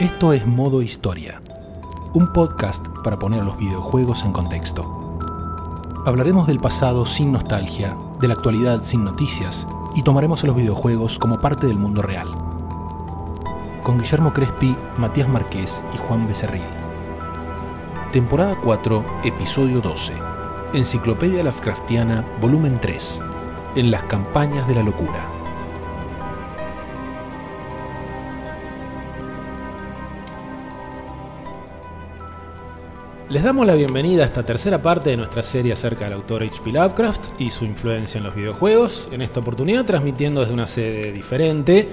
Esto es Modo Historia, un podcast para poner los videojuegos en contexto. Hablaremos del pasado sin nostalgia, de la actualidad sin noticias y tomaremos a los videojuegos como parte del mundo real. Con Guillermo Crespi, Matías Marqués y Juan Becerril. Temporada 4, Episodio 12. Enciclopedia Lovecraftiana, Volumen 3. En las campañas de la locura. Les damos la bienvenida a esta tercera parte de nuestra serie acerca del autor H.P. Lovecraft y su influencia en los videojuegos. En esta oportunidad transmitiendo desde una sede diferente.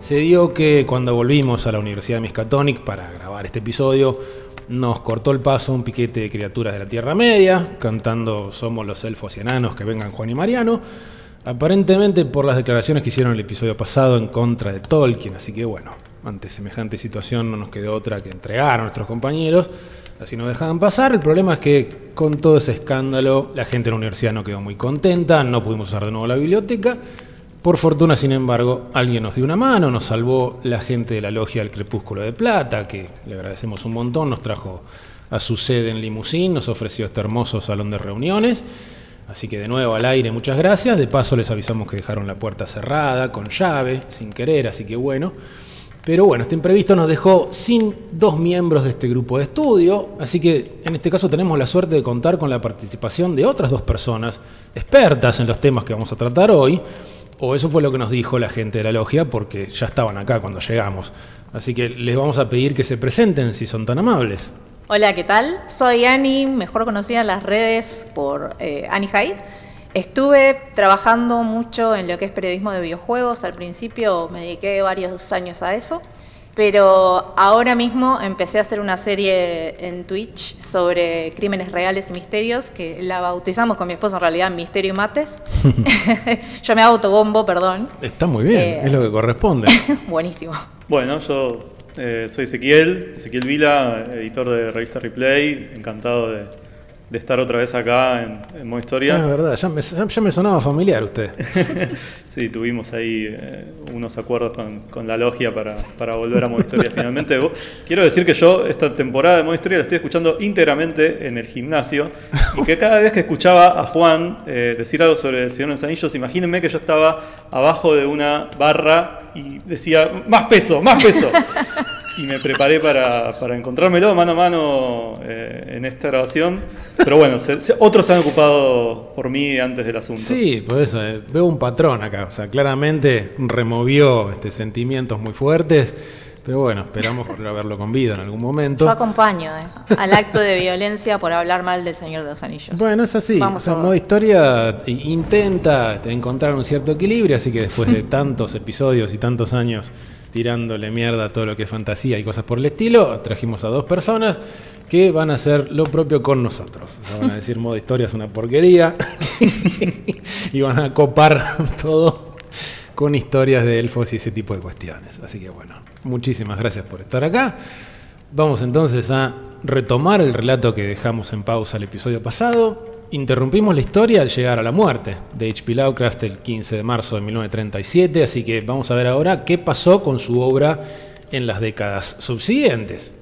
Se dio que cuando volvimos a la Universidad de Miskatonic para grabar este episodio, nos cortó el paso un piquete de criaturas de la Tierra Media, cantando Somos los elfos y enanos que vengan Juan y Mariano. Aparentemente por las declaraciones que hicieron el episodio pasado en contra de Tolkien, así que bueno, ante semejante situación no nos quedó otra que entregar a nuestros compañeros así nos dejaban pasar. El problema es que con todo ese escándalo la gente de la universidad no quedó muy contenta, no pudimos usar de nuevo la biblioteca. Por fortuna, sin embargo, alguien nos dio una mano, nos salvó la gente de la logia del Crepúsculo de Plata, que le agradecemos un montón, nos trajo a su sede en Limusín, nos ofreció este hermoso salón de reuniones. Así que de nuevo al aire, muchas gracias. De paso les avisamos que dejaron la puerta cerrada, con llave, sin querer, así que bueno. Pero bueno, este imprevisto nos dejó sin dos miembros de este grupo de estudio, así que en este caso tenemos la suerte de contar con la participación de otras dos personas expertas en los temas que vamos a tratar hoy, o eso fue lo que nos dijo la gente de la logia, porque ya estaban acá cuando llegamos. Así que les vamos a pedir que se presenten si son tan amables. Hola, ¿qué tal? Soy Annie, mejor conocida en las redes por eh, Annie Hyde. Estuve trabajando mucho en lo que es periodismo de videojuegos. Al principio me dediqué varios años a eso. Pero ahora mismo empecé a hacer una serie en Twitch sobre crímenes reales y misterios, que la bautizamos con mi esposo en realidad Misterio y Mates. yo me autobombo, perdón. Está muy bien, Eh, es lo que corresponde. Buenísimo. Bueno, yo eh, soy Ezequiel, Ezequiel Vila, editor de revista Replay, encantado de, de estar otra vez acá en, en Modo es Historia. verdad, ya me, ya me sonaba familiar usted. Sí, tuvimos ahí eh, unos acuerdos con, con la logia para, para volver a Modo Historia finalmente. Quiero decir que yo esta temporada de Modo Historia la estoy escuchando íntegramente en el gimnasio y que cada vez que escuchaba a Juan eh, decir algo sobre el Señor de los Anillos, imagínense que yo estaba abajo de una barra y decía, más peso, más peso. Y me preparé para, para encontrármelo mano a mano eh, en esta grabación. Pero bueno, se- se- otros se han ocupado por mí antes del asunto. Sí, por eso, eh, veo un patrón acá. O sea, claramente removió este, sentimientos muy fuertes. Pero bueno, esperamos volver a verlo con vida en algún momento. Yo acompaño eh, al acto de violencia por hablar mal del Señor de los Anillos. Bueno, es así. Vamos o sea, a modo historia intenta este, encontrar un cierto equilibrio, así que después de tantos episodios y tantos años tirándole mierda a todo lo que es fantasía y cosas por el estilo, trajimos a dos personas que van a hacer lo propio con nosotros. Van a decir modo historia es una porquería y van a copar todo con historias de elfos y ese tipo de cuestiones. Así que bueno, muchísimas gracias por estar acá. Vamos entonces a retomar el relato que dejamos en pausa el episodio pasado. Interrumpimos la historia al llegar a la muerte de H.P. Lovecraft el 15 de marzo de 1937, así que vamos a ver ahora qué pasó con su obra en las décadas subsiguientes.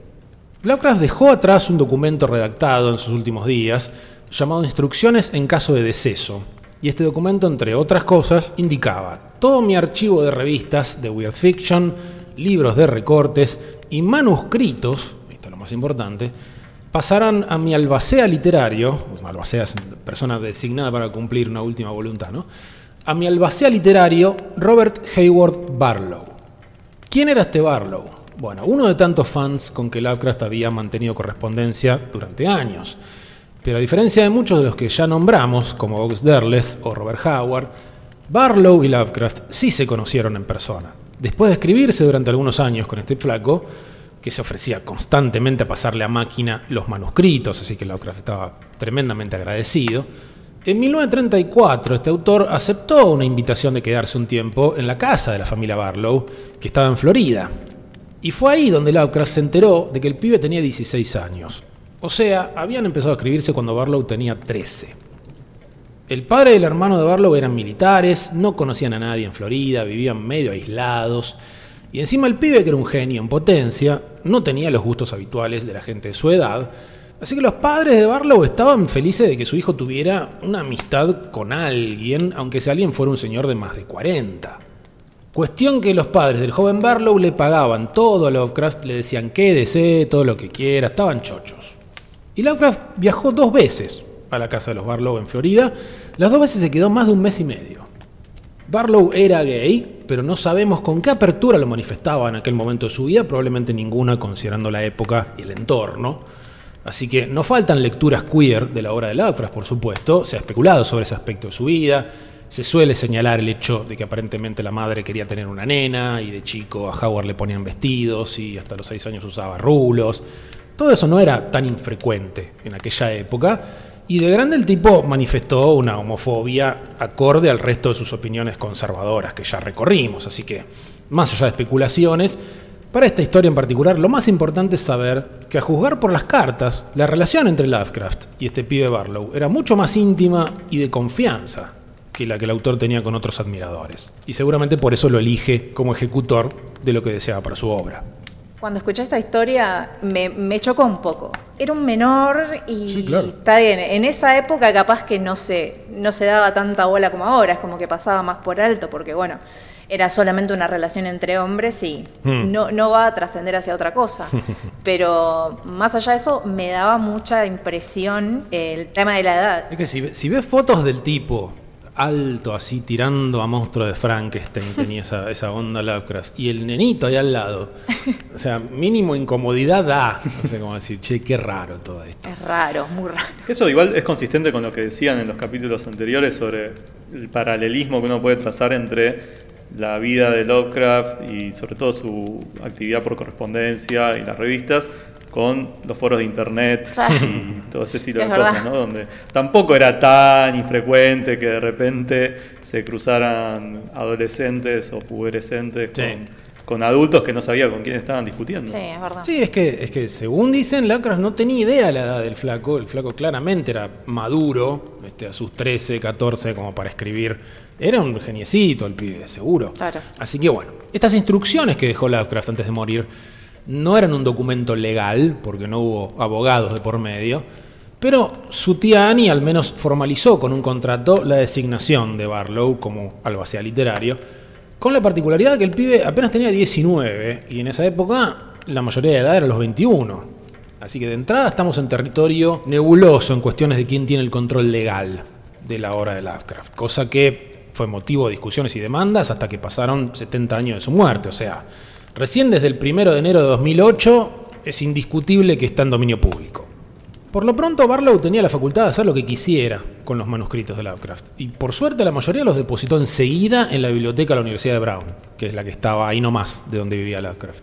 Lovecraft dejó atrás un documento redactado en sus últimos días llamado Instrucciones en caso de deceso. Y este documento, entre otras cosas, indicaba todo mi archivo de revistas de Weird Fiction, libros de recortes y manuscritos, esto es lo más importante, pasarán a mi albacea literario, albacea es persona designada para cumplir una última voluntad, ¿no? A mi albacea literario, Robert Hayward Barlow. ¿Quién era este Barlow? Bueno, uno de tantos fans con que Lovecraft había mantenido correspondencia durante años. Pero a diferencia de muchos de los que ya nombramos, como Box Derleth o Robert Howard, Barlow y Lovecraft sí se conocieron en persona. Después de escribirse durante algunos años con este flaco, que se ofrecía constantemente a pasarle a máquina los manuscritos, así que Lovecraft estaba tremendamente agradecido, en 1934 este autor aceptó una invitación de quedarse un tiempo en la casa de la familia Barlow, que estaba en Florida. Y fue ahí donde Lovecraft se enteró de que el pibe tenía 16 años. O sea, habían empezado a escribirse cuando Barlow tenía 13. El padre y el hermano de Barlow eran militares, no conocían a nadie en Florida, vivían medio aislados. Y encima el pibe, que era un genio en potencia, no tenía los gustos habituales de la gente de su edad, así que los padres de Barlow estaban felices de que su hijo tuviera una amistad con alguien, aunque ese alguien fuera un señor de más de 40. Cuestión que los padres del joven Barlow le pagaban todo a Lovecraft, le decían quédese, todo lo que quiera, estaban chochos. Y Lovecraft viajó dos veces a la casa de los Barlow en Florida, las dos veces se quedó más de un mes y medio. Barlow era gay, pero no sabemos con qué apertura lo manifestaba en aquel momento de su vida, probablemente ninguna considerando la época y el entorno. Así que no faltan lecturas queer de la obra de Lovecraft, por supuesto, se ha especulado sobre ese aspecto de su vida, se suele señalar el hecho de que aparentemente la madre quería tener una nena y de chico a Howard le ponían vestidos y hasta los seis años usaba rulos. Todo eso no era tan infrecuente en aquella época y de grande el tipo manifestó una homofobia acorde al resto de sus opiniones conservadoras que ya recorrimos. Así que, más allá de especulaciones, para esta historia en particular, lo más importante es saber que a juzgar por las cartas, la relación entre Lovecraft y este pibe Barlow era mucho más íntima y de confianza que la que el autor tenía con otros admiradores. Y seguramente por eso lo elige como ejecutor de lo que deseaba para su obra. Cuando escuché esta historia me, chocó un poco. Era un menor y, está bien. En esa época capaz que no se, no se daba tanta bola como ahora, es como que pasaba más por alto, porque bueno, era solamente una relación entre hombres y hmm. no, no va a trascender hacia otra cosa. Pero más allá de eso, me daba mucha impresión el tema de la edad. Es que si, si ves fotos del tipo alto, así tirando a monstruo de Frankenstein, tenía esa, esa onda Lovecraft. Y el nenito ahí al lado. O sea, mínimo incomodidad da. No sé cómo decir, che, qué raro todo esto. Es raro, muy raro. Eso igual es consistente con lo que decían en los capítulos anteriores sobre el paralelismo que uno puede trazar entre la vida de Lovecraft y sobre todo su actividad por correspondencia y las revistas con los foros de internet y todo ese estilo de cosas, ¿no? Donde tampoco era tan infrecuente que de repente se cruzaran adolescentes o puberescentes con, adultos que no sabía con quién estaban discutiendo. Sí, es verdad. Sí, es que, es que según dicen, Lacras no tenía idea la edad del flaco. El flaco claramente era maduro, este, a sus 13, 14, como para escribir. Era un geniecito el pibe, seguro. Claro. Así que bueno, estas instrucciones que dejó Lovecraft antes de morir no eran un documento legal, porque no hubo abogados de por medio, pero su tía Annie al menos formalizó con un contrato la designación de Barlow como albacea literario, con la particularidad de que el pibe apenas tenía 19 y en esa época la mayoría de edad era los 21. Así que de entrada estamos en territorio nebuloso en cuestiones de quién tiene el control legal de la obra de Lovecraft, cosa que fue motivo de discusiones y demandas hasta que pasaron 70 años de su muerte, o sea, Recién desde el 1 de enero de 2008 es indiscutible que está en dominio público. Por lo pronto, Barlow tenía la facultad de hacer lo que quisiera con los manuscritos de Lovecraft, y por suerte la mayoría los depositó enseguida en la biblioteca de la Universidad de Brown, que es la que estaba ahí nomás de donde vivía Lovecraft.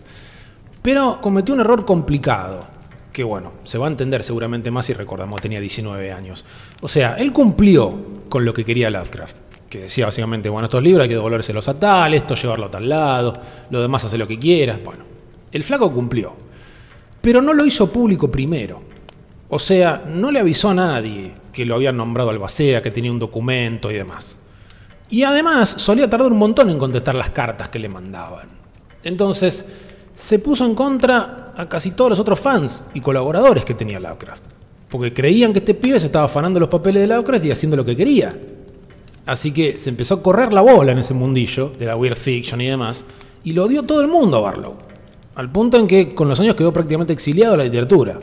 Pero cometió un error complicado, que bueno, se va a entender seguramente más si recordamos tenía 19 años. O sea, él cumplió con lo que quería Lovecraft, que decía básicamente, bueno, estos libros hay que devolvérselos a tal, esto llevarlo a tal lado, lo demás hace lo que quieras. Bueno, el flaco cumplió, pero no lo hizo público primero. O sea, no le avisó a nadie que lo habían nombrado albacea, que tenía un documento y demás. Y además solía tardar un montón en contestar las cartas que le mandaban. Entonces, se puso en contra a casi todos los otros fans y colaboradores que tenía Lovecraft. Porque creían que este pibe se estaba afanando los papeles de Lovecraft y haciendo lo que quería. Así que se empezó a correr la bola en ese mundillo de la weird fiction y demás, y lo dio todo el mundo a Barlow. Al punto en que con los años quedó prácticamente exiliado de la literatura.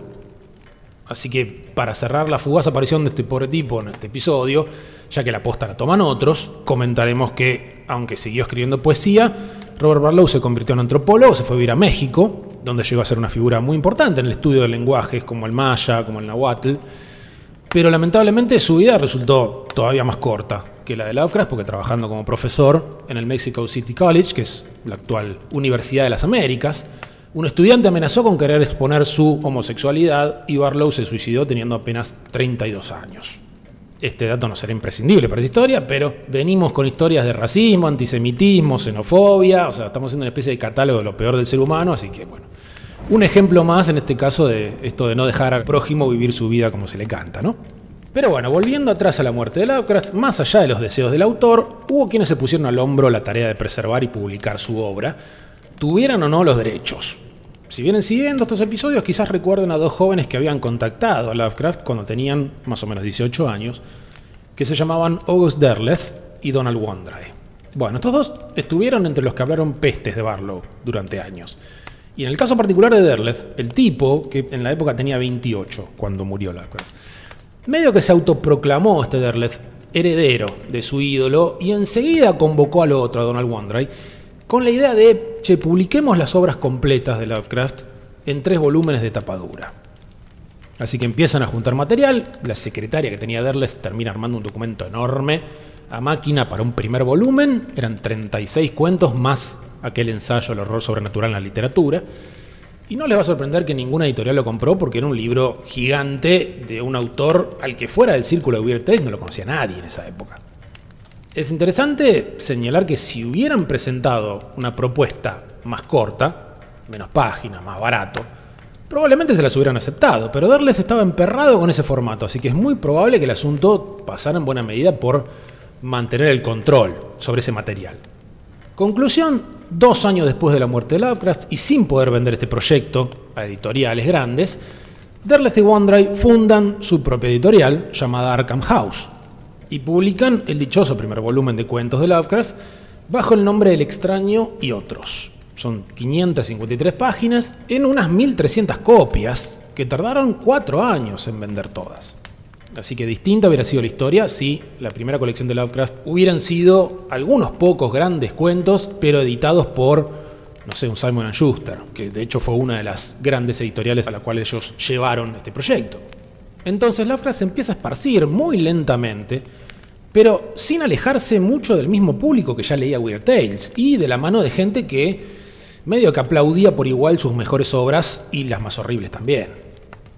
Así que para cerrar la fugaz aparición de este pobre tipo en este episodio, ya que la posta la toman otros, comentaremos que, aunque siguió escribiendo poesía, Robert Barlow se convirtió en antropólogo, se fue a vivir a México, donde llegó a ser una figura muy importante en el estudio de lenguajes como el maya, como el nahuatl, pero lamentablemente su vida resultó todavía más corta que la de Lovecraft, porque trabajando como profesor en el Mexico City College, que es la actual Universidad de las Américas, un estudiante amenazó con querer exponer su homosexualidad y Barlow se suicidó teniendo apenas 32 años. Este dato no será imprescindible para esta historia, pero venimos con historias de racismo, antisemitismo, xenofobia, o sea, estamos haciendo una especie de catálogo de lo peor del ser humano, así que bueno, un ejemplo más en este caso de esto de no dejar al prójimo vivir su vida como se le canta, ¿no? Pero bueno, volviendo atrás a la muerte de Lovecraft, más allá de los deseos del autor, hubo quienes se pusieron al hombro la tarea de preservar y publicar su obra, tuvieran o no los derechos. Si vienen siguiendo estos episodios, quizás recuerden a dos jóvenes que habían contactado a Lovecraft cuando tenían más o menos 18 años, que se llamaban August Derleth y Donald Wandry. Bueno, estos dos estuvieron entre los que hablaron pestes de Barlow durante años. Y en el caso particular de Derleth, el tipo, que en la época tenía 28 cuando murió Lovecraft, medio que se autoproclamó este Derleth heredero de su ídolo y enseguida convocó al otro, a Donald Wandry, con la idea de, che, publiquemos las obras completas de Lovecraft en tres volúmenes de tapadura. Así que empiezan a juntar material, la secretaria que tenía Derleth termina armando un documento enorme a máquina para un primer volumen, eran 36 cuentos más aquel ensayo El horror sobrenatural en la literatura. Y no les va a sorprender que ninguna editorial lo compró porque era un libro gigante de un autor al que fuera del círculo de Weird no lo conocía nadie en esa época. Es interesante señalar que si hubieran presentado una propuesta más corta, menos páginas, más barato, probablemente se las hubieran aceptado, pero Darles estaba emperrado con ese formato, así que es muy probable que el asunto pasara en buena medida por mantener el control sobre ese material. Conclusión, dos años después de la muerte de Lovecraft y sin poder vender este proyecto a editoriales grandes, Derleth y Wandry fundan su propia editorial llamada Arkham House y publican el dichoso primer volumen de cuentos de Lovecraft bajo el nombre El extraño y otros. Son 553 páginas en unas 1300 copias que tardaron cuatro años en vender todas. Así que distinta hubiera sido la historia si la primera colección de Lovecraft hubieran sido algunos pocos grandes cuentos, pero editados por, no sé, un Simon Schuster, que de hecho fue una de las grandes editoriales a la cual ellos llevaron este proyecto. Entonces Lovecraft se empieza a esparcir muy lentamente, pero sin alejarse mucho del mismo público que ya leía Weird Tales y de la mano de gente que medio que aplaudía por igual sus mejores obras y las más horribles también.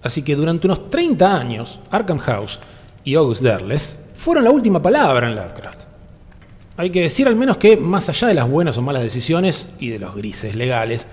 Así que durante unos 30 años, Arkham House y August Derleth fueron la última palabra en Lovecraft. Hay que decir al menos que, más allá de las buenas o malas decisiones y de los grises legales,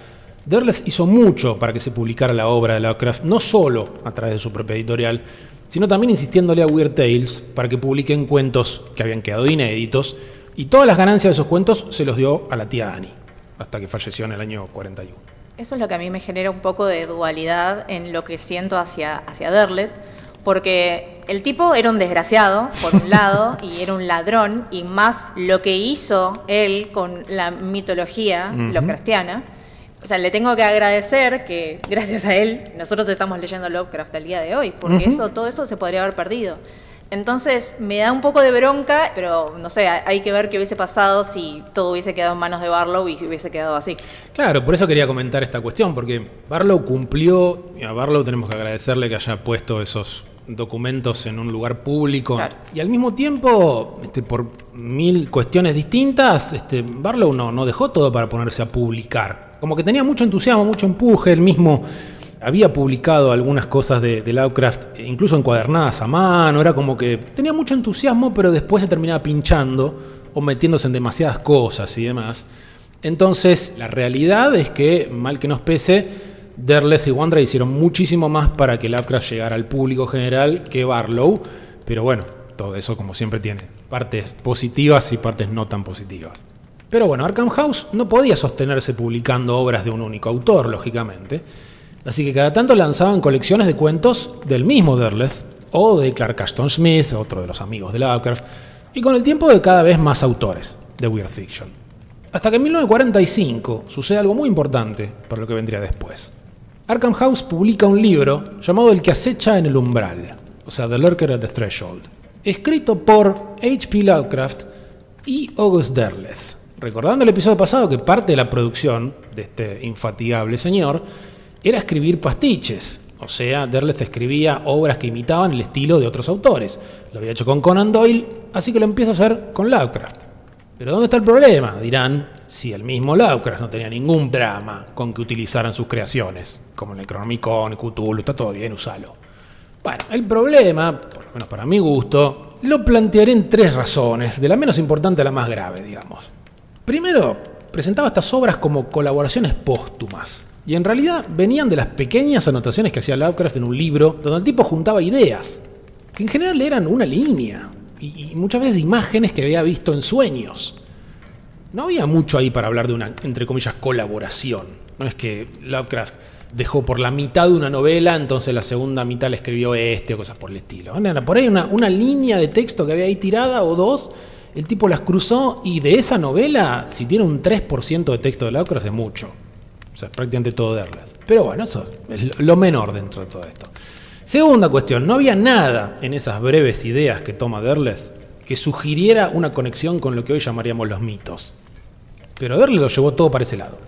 Derleth hizo mucho para que se publicara la obra de Lovecraft, no solo a través de su propia editorial, sino también insistiéndole a Weird Tales para que publiquen cuentos que habían quedado inéditos, y todas las ganancias de esos cuentos se los dio a la tía Annie, hasta que falleció en el año 41. Eso es lo que a mí me genera un poco de dualidad en lo que siento hacia, hacia Derlet, porque el tipo era un desgraciado, por un lado, y era un ladrón, y más lo que hizo él con la mitología uh Lovecraftiana. O sea, le tengo que agradecer que gracias a él nosotros estamos leyendo Lovecraft el día de hoy, porque eso, todo eso se podría haber perdido. Entonces me da un poco de bronca, pero no sé, hay que ver qué hubiese pasado si todo hubiese quedado en manos de Barlow y hubiese quedado así. Claro, por eso quería comentar esta cuestión, porque Barlow cumplió, y a Barlow tenemos que agradecerle que haya puesto esos documentos en un lugar público. Y al mismo tiempo, este, por mil cuestiones distintas, este, Barlow no, no dejó todo para ponerse a publicar. Como que tenía mucho entusiasmo, mucho empuje, él mismo había publicado algunas cosas de, Lovecraft, incluso encuadernadas a mano, era como que tenía mucho entusiasmo, pero después se terminaba pinchando o metiéndose en demasiadas cosas y demás. Entonces, la realidad es que, mal que nos pese, Derleth y Wandra hicieron muchísimo más para que Lovecraft llegara al público general que Barlow, pero bueno, todo eso como siempre tiene partes positivas y partes no tan positivas. Pero bueno, Arkham House no podía sostenerse publicando obras de un único autor, lógicamente. Así que cada tanto lanzaban colecciones de cuentos del mismo Derleth o de Clark Ashton Smith, otro de los amigos de Lovecraft, y con el tiempo de cada vez más autores de Weird Fiction. Hasta que en 1945 sucede algo muy importante para lo que vendría después. Arkham House publica un libro llamado El que acecha en el umbral, o sea, The Lurker at the Threshold, escrito por H.P. Lovecraft y August Derleth. Recordando el episodio pasado que parte de la producción de este infatigable señor era escribir pastiches. O sea, Derleth escribía obras que imitaban el estilo de otros autores. Lo había hecho con Conan Doyle, así que lo empieza a hacer con Lovecraft. Pero ¿dónde está el problema? Dirán, si el mismo Lovecraft no tenía ningún drama con que utilizaran sus creaciones, como el Necronomicon, Cthulhu, está todo bien, usalo. Bueno, el problema, por lo menos para mi gusto, lo plantearé en tres razones, de la menos importante a la más grave, digamos. Primero, presentaba estas obras como colaboraciones póstumas. Y en realidad venían de las pequeñas anotaciones que hacía Lovecraft en un libro, donde el tipo juntaba ideas, que en general eran una línea, y, muchas veces imágenes que había visto en sueños. no había mucho ahí para hablar de una, entre comillas, colaboración. No es que Lovecraft dejó por la mitad de una novela, entonces la segunda mitad le escribió este o cosas por el estilo. Era por ahí una, una línea de texto que había ahí tirada o dos, el tipo las cruzó y de esa novela, si tiene un 3% de texto de Lovecraft, es mucho. Sea, prácticamente todo Derleth. Pero bueno, eso es lo menor dentro de todo esto. Segunda cuestión, no había nada en esas breves ideas que toma Derleth que sugiriera una conexión con lo que hoy llamaríamos los mitos. Pero Derleth lo llevó todo para ese lado.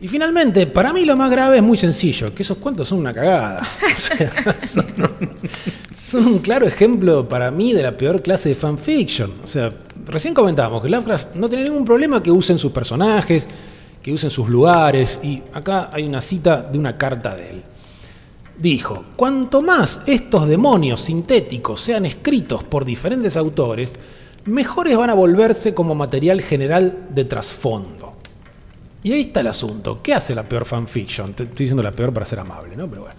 Y finalmente, para mí lo más grave es muy sencillo, que esos cuentos son una cagada. O sea, son, son, un claro ejemplo para mí de la peor clase de fanfiction. O sea, recién comentábamos que Lovecraft no tiene ningún problema que usen sus personajes, que usen sus lugares, y acá hay una cita de una carta de él. Dijo, cuanto más estos demonios sintéticos sean escritos por diferentes autores, mejores van a volverse como material general de trasfondo. Y ahí está el asunto. ¿Qué hace la peor fanfiction? Estoy diciendo la peor para ser amable, ¿no? Pero bueno.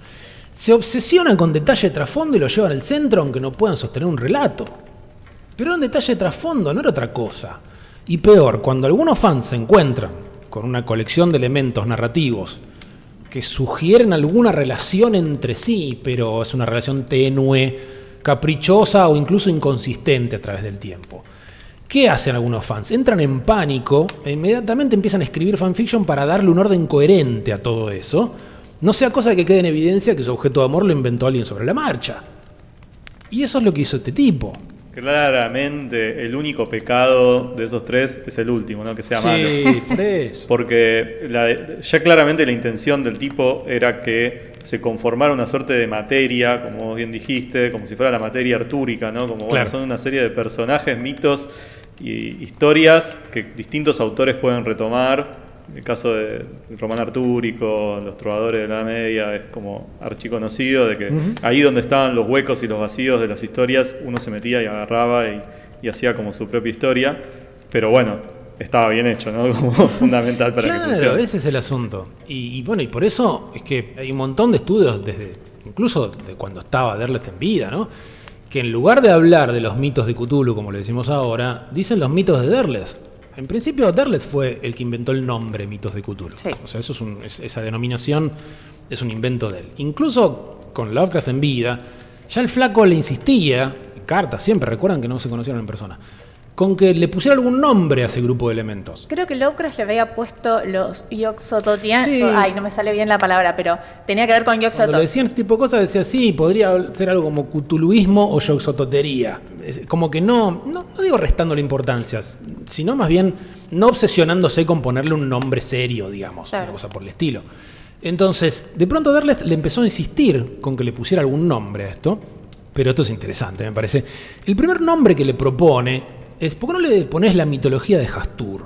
Se obsesionan con detalle de trasfondo y lo llevan al centro aunque no puedan sostener un relato. Pero un detalle de trasfondo no era otra cosa. Y peor, cuando algunos fans se encuentran con una colección de elementos narrativos que sugieren alguna relación entre sí, pero es una relación tenue, caprichosa o incluso inconsistente a través del tiempo. ¿Qué hacen algunos fans? Entran en pánico e inmediatamente empiezan a escribir fanfiction para darle un orden coherente a todo eso. No sea cosa que quede en evidencia que su objeto de amor lo inventó alguien sobre la marcha. Y eso es lo que hizo este tipo. Claramente el único pecado de esos tres es el último, ¿no? Que sea malo. Sí, por eso. Porque la- ya claramente la intención del tipo era que se conformara una suerte de materia, como bien dijiste, como si fuera la materia artúrica, ¿no? Como bueno, son una serie de personajes, mitos y historias que distintos autores pueden retomar. El caso de Román Artúrico, los trovadores de la Edad Media, es como archiconocido de que ahí donde estaban los huecos y los vacíos de las historias, uno se metía y agarraba y, y hacía como su propia historia. Pero bueno, estaba bien hecho, ¿no? Como fundamental para que Claro, funcione. ese es el asunto. Y, y bueno, y por eso es que hay un montón de estudios, desde incluso de cuando estaba Derleth en vida, ¿no? Que en lugar de hablar de los mitos de Cthulhu, como le decimos ahora, dicen los mitos de Derleth. En principio, Derleth fue el que inventó el nombre mitos de Cthulhu. Sí. O sea, eso es un- es- esa denominación es un invento de él. Incluso con Lovecraft en vida, ya el flaco le insistía, cartas siempre, recuerdan que no se conocieron en persona, con que le pusiera algún nombre a ese grupo de elementos. Creo que Lovecraft le había puesto los Yoxototianos. Sí. Ay, no me sale bien la palabra, pero tenía que ver con Cuando Yoxotot. le decían este tipo de cosas, decía, sí, podría ser algo como cutuluismo o yoxototería. Como que no, no, no digo restándole importancias, sino más bien no obsesionándose con ponerle un nombre serio, digamos, Claro. una cosa por el estilo. Entonces, de pronto Derleth le empezó a insistir con que le pusiera algún nombre a esto, pero esto es interesante, me parece. El primer nombre que le propone es, ¿por qué no le pones la mitología de Hastur?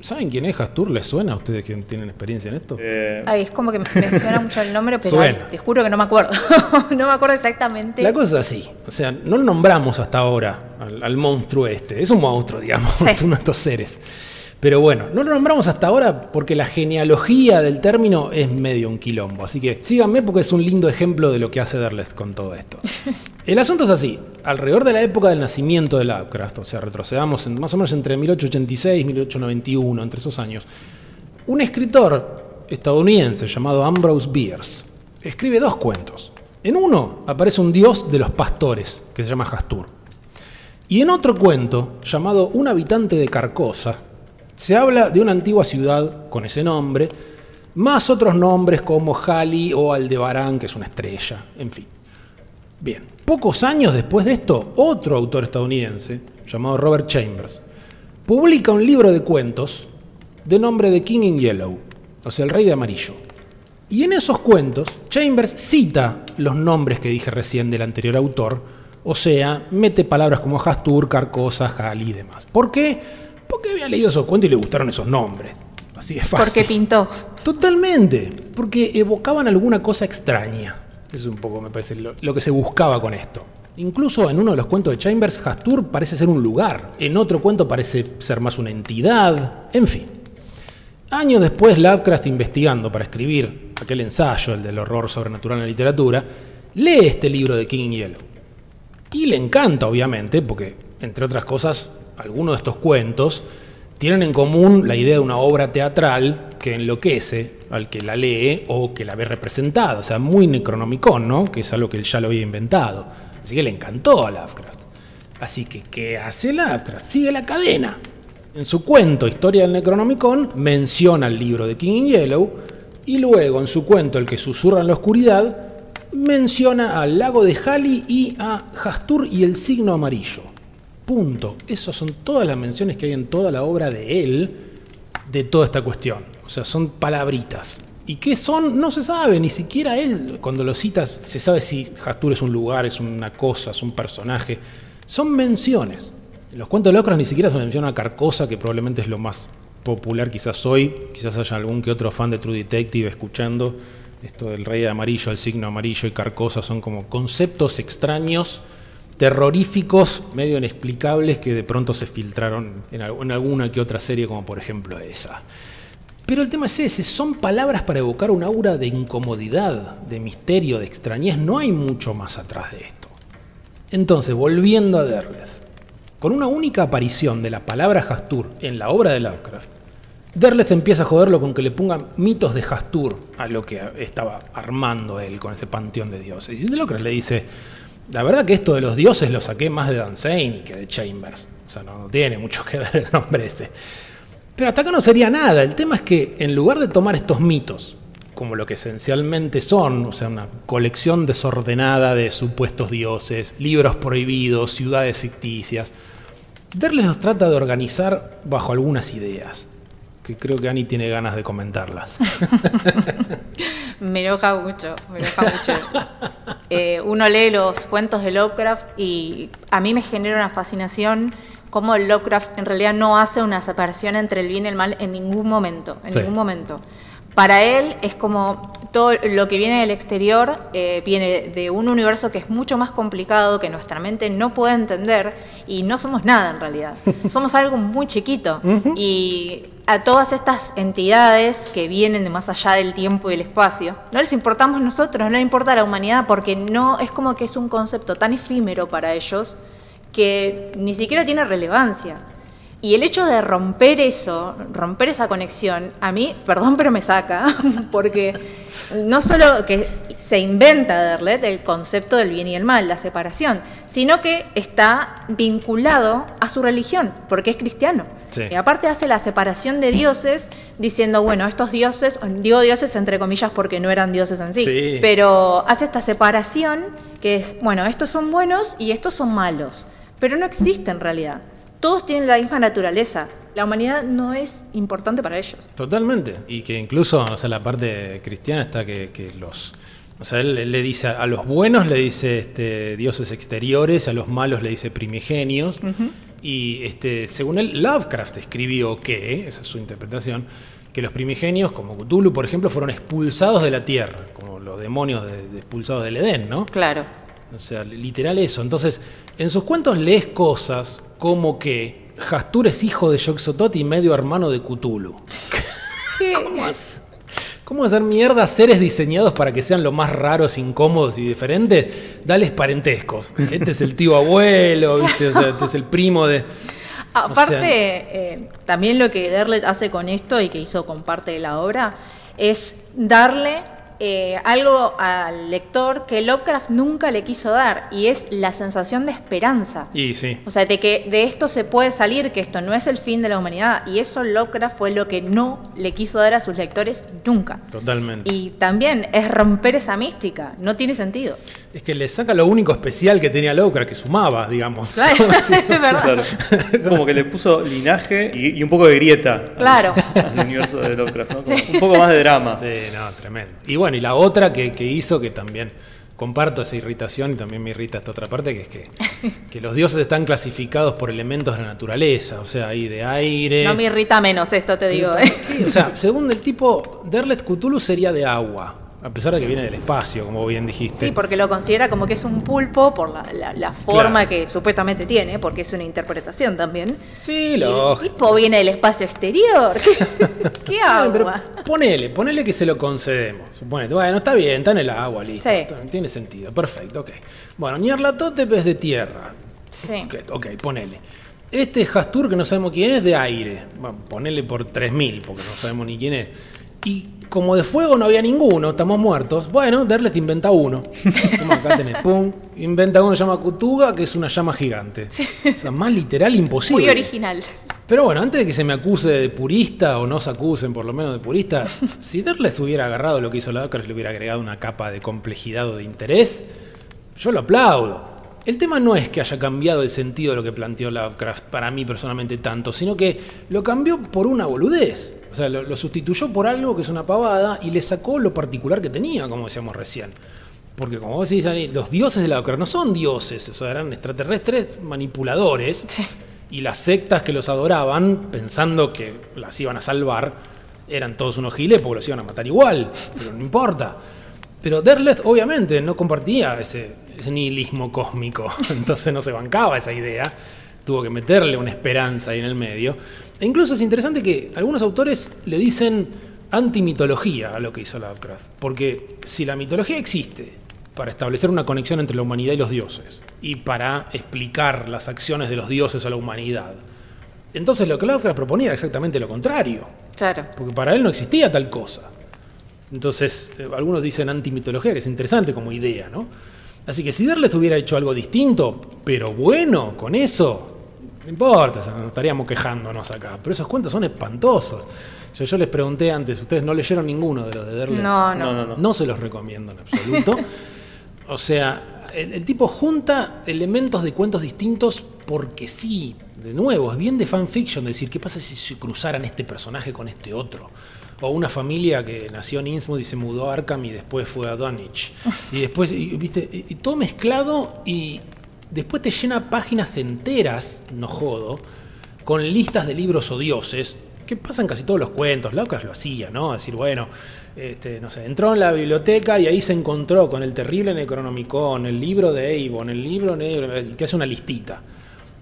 ¿Saben quién es Hastur? ¿Les suena a ustedes que tienen experiencia en esto? Eh, Ay, es como que me menciona mucho el nombre, pero Suena. ay, te juro que no me acuerdo. no me acuerdo exactamente. La cosa es así, o sea, no lo nombramos hasta ahora al, al monstruo este, es un monstruo, digamos, Sí. uno de estos seres. Pero bueno, no lo nombramos hasta ahora porque la genealogía del término es medio un quilombo, así que síganme porque es un lindo ejemplo de lo que hace Derleth con todo esto. El asunto es así, alrededor de la época del nacimiento de Lovecraft, o sea, retrocedamos en- más o menos entre 1886 y 1891, entre esos años, un escritor estadounidense llamado Ambrose Bierce escribe dos cuentos. En uno aparece un dios de los pastores, que se llama Hastur. Y en otro cuento, llamado Un habitante de Carcosa, se habla de una antigua ciudad con ese nombre, más otros nombres como Hali o Aldebarán, que es una estrella, en fin. Bien, pocos años después de esto, otro autor estadounidense, llamado Robert Chambers, publica un libro de cuentos de nombre de King in Yellow, o sea, el rey de amarillo. Y en esos cuentos, Chambers cita los nombres que dije recién del anterior autor, o sea, mete palabras como Hastur, Carcosa, Hali y demás. ¿Por qué? Porque había leído esos cuentos y le gustaron esos nombres. Así de fácil. Porque pintó. Totalmente, porque evocaban alguna cosa extraña. Es un poco, me parece, lo, lo que se buscaba con esto. Incluso en uno de los cuentos de Chambers, Hastur parece ser un lugar, en otro cuento parece ser más una entidad, en fin. Años después, Lovecraft, investigando para escribir aquel ensayo, el del horror sobrenatural en la literatura, lee este libro de King Yellow. Y le encanta, obviamente, porque, entre otras cosas, algunos de estos cuentos tienen en común la idea de una obra teatral que enloquece al que la lee o que la ve representada. O sea, muy necronomicón, ¿no? Que es algo que él ya lo había inventado. Así que le encantó a Lovecraft. Así que, ¿qué hace Lovecraft? Sigue la cadena. En su cuento Historia del Necronomicon menciona el libro de King in Yellow y luego en su cuento El que susurra en la oscuridad menciona al lago de Halley y a Hastur y el signo amarillo. Punto. Esas son todas las menciones que hay en toda la obra de él de toda esta cuestión. O sea, son palabritas. ¿Y qué son? No se sabe, ni siquiera él, cuando lo citas, se sabe si Hastur es un lugar, es una cosa, es un personaje. Son menciones. En los cuentos de ni siquiera se menciona a Carcosa, que probablemente es lo más popular quizás hoy. Quizás haya algún que otro fan de True Detective escuchando. Esto del rey de amarillo, el signo amarillo y Carcosa son como conceptos extraños, terroríficos, medio inexplicables que de pronto se filtraron en, alguna que otra serie, como por ejemplo esa. Pero el tema es ese, son palabras para evocar un aura de incomodidad, de misterio, de extrañez, no hay mucho más atrás de esto. Entonces, volviendo a Derleth, con una única aparición de la palabra Hastur en la obra de Lovecraft, Derleth empieza a joderlo con que le pongan mitos de Hastur a lo que estaba armando él con ese panteón de dioses. Y Lovecraft le dice, la verdad que esto de los dioses lo saqué más de Danzane que de Chambers. O sea, no, no tiene mucho que ver el nombre ese. Pero hasta acá no sería nada. El tema es que en lugar de tomar estos mitos como lo que esencialmente son, o sea, una colección desordenada de supuestos dioses, libros prohibidos, ciudades ficticias, Derles los trata de organizar bajo algunas ideas, que creo que Ani tiene ganas de comentarlas. me enoja mucho, me enoja mucho. Eh, uno lee los cuentos de Lovecraft y a mí me genera una fascinación cómo Lovecraft en realidad no hace una separación entre el bien y el mal en ningún momento, en Sí. ningún momento. Para él es como todo lo que viene del exterior eh, viene de un universo que es mucho más complicado, que nuestra mente no puede entender y no somos nada en realidad. somos algo muy chiquito. Y a todas estas entidades que vienen de más allá del tiempo y el espacio, no les importamos nosotros, no le importa a la humanidad porque no es como que es un concepto tan efímero para ellos que ni siquiera tiene relevancia. Y el hecho de romper eso, romper esa conexión, a mí, perdón, pero me saca, porque no solo que se inventa Derlet el concepto del bien y el mal, la separación, sino que está vinculado a su religión, porque es cristiano. Sí. Y aparte hace la separación de dioses, diciendo, bueno, estos dioses, digo dioses entre comillas porque no eran dioses en sí, Sí. pero hace esta separación que es, bueno, estos son buenos y estos son malos, pero no existe en realidad. Todos tienen la misma naturaleza. La humanidad no es importante para ellos. Totalmente. Y que incluso, o sea, la parte cristiana está que, que los. O sea, él, él le dice a los buenos le dice este, dioses exteriores, a los malos le dice primigenios. Y este, según él, Lovecraft escribió que, esa es su interpretación, que los primigenios, como Cthulhu, por ejemplo, fueron expulsados de la tierra, como los demonios de- de expulsados del Edén, ¿no? Claro. O sea, literal eso. Entonces, en sus cuentos lees cosas como que Hastur es hijo de Yoxotot y medio hermano de Cthulhu. ¿Cómo, hace- cómo hacer mierda a seres diseñados para que sean lo más raros, incómodos y diferentes? Dales parentescos. Este es el tío abuelo, ¿viste? O sea, este es el primo de. Aparte, O sea- eh, también lo que Derlet hace con esto y que hizo con parte de la obra es darle eh, algo al lector que Lovecraft nunca le quiso dar y es la sensación de esperanza. Y sí. O sea, de que de esto se puede salir, que esto no es el fin de la humanidad. Y eso Lovecraft fue lo que no le quiso dar a sus lectores nunca. Totalmente. Y también es romper esa mística. No tiene sentido. Es que le saca lo único especial que tenía Lovecraft, que sumaba, digamos. Claro, es verdad. Claro. Como que le puso linaje y, y un poco de grieta al- Claro. al, universo de Lovecraft, ¿no? Como un poco más de drama. Sí, no, tremendo. Y bueno, y la otra que, que hizo, que también comparto esa irritación y también me irrita esta otra parte, que es que, que los dioses están clasificados por elementos de la naturaleza, o sea, ahí de aire. No me irrita menos esto, te digo. ¿eh? O sea, según el tipo, Derlet Cthulhu sería de agua, a pesar de que viene del espacio, como bien dijiste. Sí, porque lo considera como que es un pulpo por la, la- la forma Claro. que supuestamente tiene, porque es una interpretación también. Sí, Y el tipo viene del espacio exterior. ¿Qué, qué agua? ponele, ponele que se lo concedemos. Suponete, bueno, está bien, está en el agua, listo. Sí. tiene sentido, perfecto, ok. Bueno, Nyarlathotep es de tierra. Sí. Ok, ok, ponele. Este Hastur, que no sabemos quién es, de aire. Bueno, ponele por 3.000, porque no sabemos ni quién es. Y como de fuego no había ninguno, estamos muertos. Bueno, Derlet inventa uno. Toma, acá tenés, pum. Inventa uno que se llama Kutuga, que es una llama gigante. O sea, más literal imposible. Muy original. Pero bueno, antes de que se me acuse de purista, o no se acusen por lo menos de purista, si Derlet hubiera agarrado lo que hizo Lovecraft y le hubiera agregado una capa de complejidad o de interés, yo lo aplaudo. El tema no es que haya cambiado el sentido de lo que planteó Lovecraft, para mí personalmente tanto, sino que lo cambió por una boludez. O sea, lo, lo sustituyó por algo que es una pavada y le sacó lo particular que tenía, como decíamos recién. Porque como vos decís, los dioses de Lovecraft no son dioses, o sea, eran extraterrestres manipuladores. Y las sectas que los adoraban, pensando que las iban a salvar, eran todos unos giles porque los iban a matar igual, pero no importa. Pero Derleth obviamente no compartía ese, ese nihilismo cósmico, entonces no se bancaba esa idea, tuvo que meterle una esperanza ahí en el medio. E incluso es interesante que algunos autores le dicen antimitología a lo que hizo Lovecraft, porque si la mitología existe para establecer una conexión entre la humanidad y los dioses, y para explicar las acciones de los dioses a la humanidad, entonces lo que Lovecraft proponía era exactamente lo contrario, Claro. porque para él no existía tal cosa. Entonces, eh, algunos dicen antimitología, que es interesante como idea, ¿no? Así que si Derleth hubiera hecho algo distinto, pero bueno, con eso, no importa, o sea, no estaríamos quejándonos acá. Pero esos cuentos son espantosos. Yo, yo les pregunté antes, ustedes no leyeron ninguno de los de Derleth. No, No, no. no, no. No se los recomiendo en absoluto. o sea, el, el tipo junta elementos de cuentos distintos porque sí. De nuevo, es bien de fanfiction decir, ¿qué pasa si se cruzaran este personaje con este otro? O una familia que nació en Innsmouth y se mudó a Arkham y después fue a Dunwich. Y después, y, viste, y, y todo mezclado y después te llena páginas enteras, no jodo, con listas de libros o dioses, que pasan casi todos los cuentos. Lovecraft lo hacía, ¿no? Decir, bueno, este, no sé, entró en la biblioteca y ahí se encontró con el terrible Necronomicon, el libro de Avon, el libro negro, y te hace una listita.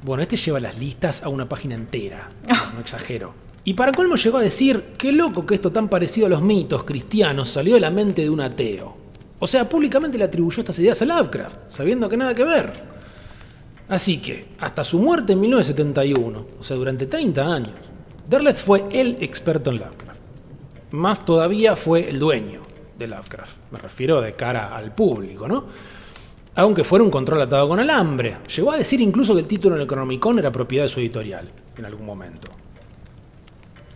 Bueno, este lleva las listas a una página entera, no exagero. Y para colmo llegó a decir, qué loco que esto tan parecido a los mitos cristianos salió de la mente de un ateo. O sea, públicamente le atribuyó estas ideas a Lovecraft, sabiendo que nada que ver. Así que, hasta su muerte en 1971, o sea, durante 30 años, Derleth fue el experto en Lovecraft. Más todavía fue el dueño de Lovecraft. Me refiero de cara al público, ¿no? Aunque fuera un control atado con alambre. Llegó a decir incluso que el título en Necronomicon era propiedad de su editorial, en algún momento.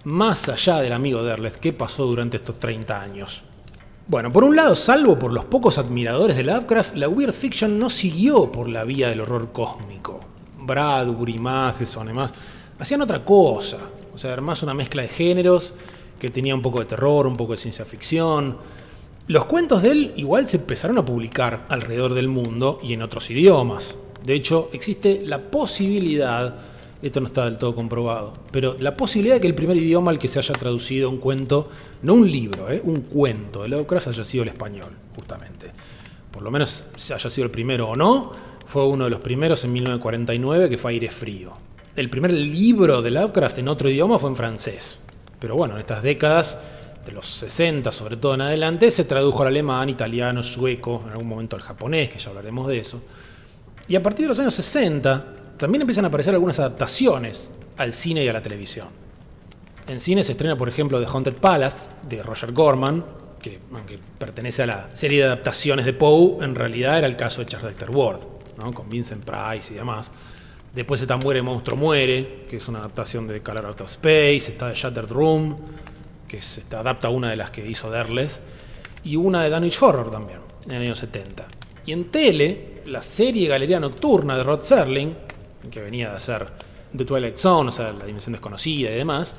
Más allá del amigo Derleth, ¿qué pasó durante estos 30 años? Bueno, por un lado, salvo por los pocos admiradores de Lovecraft, la weird fiction no siguió por la vía del horror cósmico. Bradbury, Matheson demás hacían otra cosa. O sea, más una mezcla de géneros que tenía un poco de terror, un poco de ciencia ficción. Los cuentos de él igual se empezaron a publicar alrededor del mundo y en otros idiomas. De hecho, existe la posibilidad, esto no está del todo comprobado, pero la posibilidad de que el primer idioma al que se haya traducido un cuento, no un libro, ¿eh? un cuento de Lovecraft haya sido el español, justamente. Por lo menos haya sido el primero o no, fue uno de los primeros en 1949 que fue Aire Frío. El primer libro de Lovecraft en otro idioma fue en francés. Pero bueno, en estas décadas, de los 60 sobre todo en adelante, se tradujo al alemán, italiano, sueco, en algún momento al japonés, que ya hablaremos de eso. Y a partir de los años 60 también empiezan a aparecer algunas adaptaciones al cine y a la televisión. En cine se estrena, por ejemplo, The Haunted Palace, de Roger Corman, que aunque pertenece a la serie de adaptaciones de Poe, en realidad era el caso de Charles Dexter Ward, ¿no? con Vincent Price y demás. Después está Muere, Monstruo Muere, que es una adaptación de Color Out of Space. Está The Shattered Room, que se está- adapta a una de las que hizo Derleth. Y una de Danwich Horror también, en el año 70. Y en tele, la serie Galería Nocturna de Rod Serling, que venía de hacer The Twilight Zone, o sea, La Dimensión Desconocida y demás,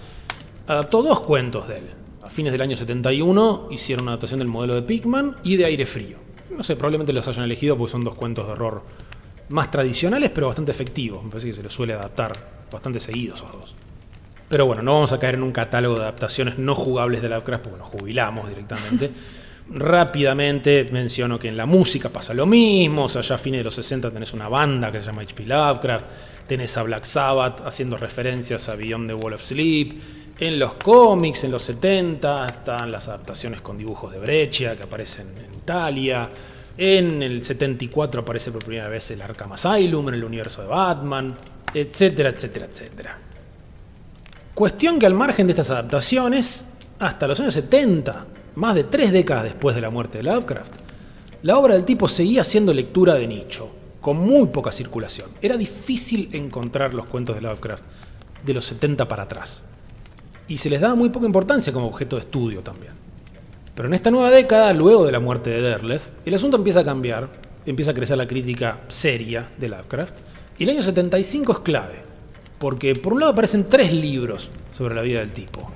adaptó dos cuentos de él. A fines del año 71 hicieron una adaptación del modelo de Pickman y de Aire Frío. No sé, probablemente los hayan elegido porque son dos cuentos de horror más tradicionales, pero bastante efectivos. Me parece que se los suele adaptar bastante seguidos esos dos. Pero bueno, no vamos a caer en un catálogo de adaptaciones no jugables de Lovecraft porque nos jubilamos directamente. Rápidamente menciono que en la música pasa lo mismo. O sea, ya a fines de los 60 tenés una banda que se llama H.P. Lovecraft. Tenés a Black Sabbath haciendo referencias a Beyond the Wall of Sleep. En los cómics, en los 70, están las adaptaciones con dibujos de Breccia que aparecen en Italia. En el 74 aparece por primera vez el Arkham Asylum en el universo de Batman. etcétera, etcétera, etcétera. Cuestión que al margen de estas adaptaciones, hasta los años 70, más de tres décadas después de la muerte de Lovecraft, la obra del tipo seguía siendo lectura de nicho, con muy poca circulación. Era difícil encontrar los cuentos de Lovecraft de los 70 para atrás. Y se les daba muy poca importancia como objeto de estudio también. Pero en esta nueva década, luego de la muerte de Derleth, el asunto empieza a cambiar, empieza a crecer la crítica seria de Lovecraft, y el año 75 es clave, porque por un lado aparecen tres libros sobre la vida del tipo,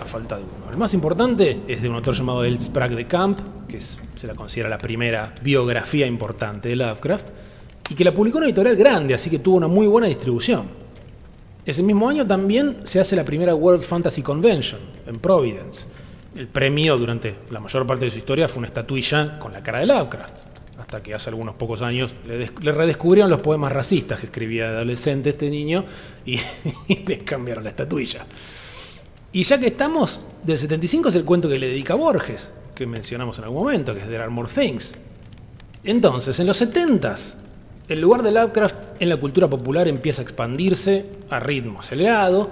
a falta de uno. El más importante es de un autor llamado El Sprague de Camp, que se la considera la primera biografía importante de Lovecraft, y que la publicó una editorial grande, así que tuvo una muy buena distribución. Ese mismo año también se hace la primera World Fantasy Convention en Providence. El premio durante la mayor parte de su historia fue una estatuilla con la cara de Lovecraft. Hasta que hace algunos pocos años le, des- le redescubrieron los poemas racistas que escribía de adolescente este niño y, le cambiaron la estatuilla. Y ya que estamos, del 75 es el cuento que le dedica Borges, que mencionamos en algún momento, que es There Are More Things. Entonces, en los 70s, el lugar de Lovecraft en la cultura popular empieza a expandirse a ritmo acelerado,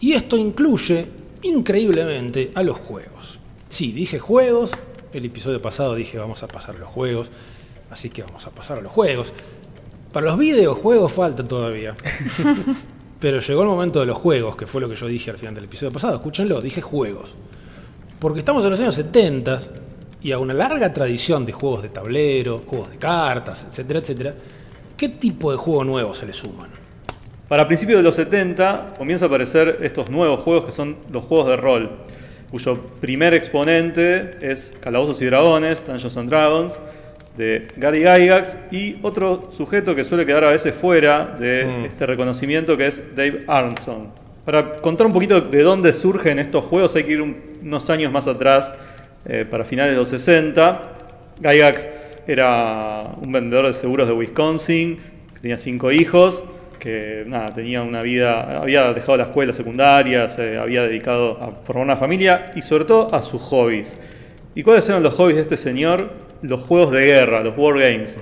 y esto incluye, increíblemente, a los juegos. Sí, dije juegos, el episodio pasado dije vamos a pasar a los juegos, así que vamos a pasar a los juegos. Para los videojuegos falta todavía. Pero llegó el momento de los juegos, que fue lo que yo dije al final del episodio pasado. Escúchenlo, dije juegos. Porque estamos en los años 70 y a una larga tradición de juegos de tablero, juegos de cartas, etcétera, etcétera. ¿Qué tipo de juego nuevo se le suman? Para principios de los 70 comienza a aparecer estos nuevos juegos que son los juegos de rol, cuyo primer exponente es Calabozos y Dragones, Dungeons and Dragons, de Gary Gygax, y otro sujeto que suele quedar a veces fuera de este reconocimiento que es Dave Arnson. Para contar un poquito de dónde surgen estos juegos hay que ir un- unos años más atrás, eh, para finales de los 60. Gygax era un vendedor de seguros de Wisconsin, que tenía cinco hijos, que nada, tenía una vida, había dejado la escuela secundaria, se había dedicado a formar una familia y sobre todo a sus hobbies. ¿Y cuáles eran los hobbies de este señor? Los juegos de guerra, los war games,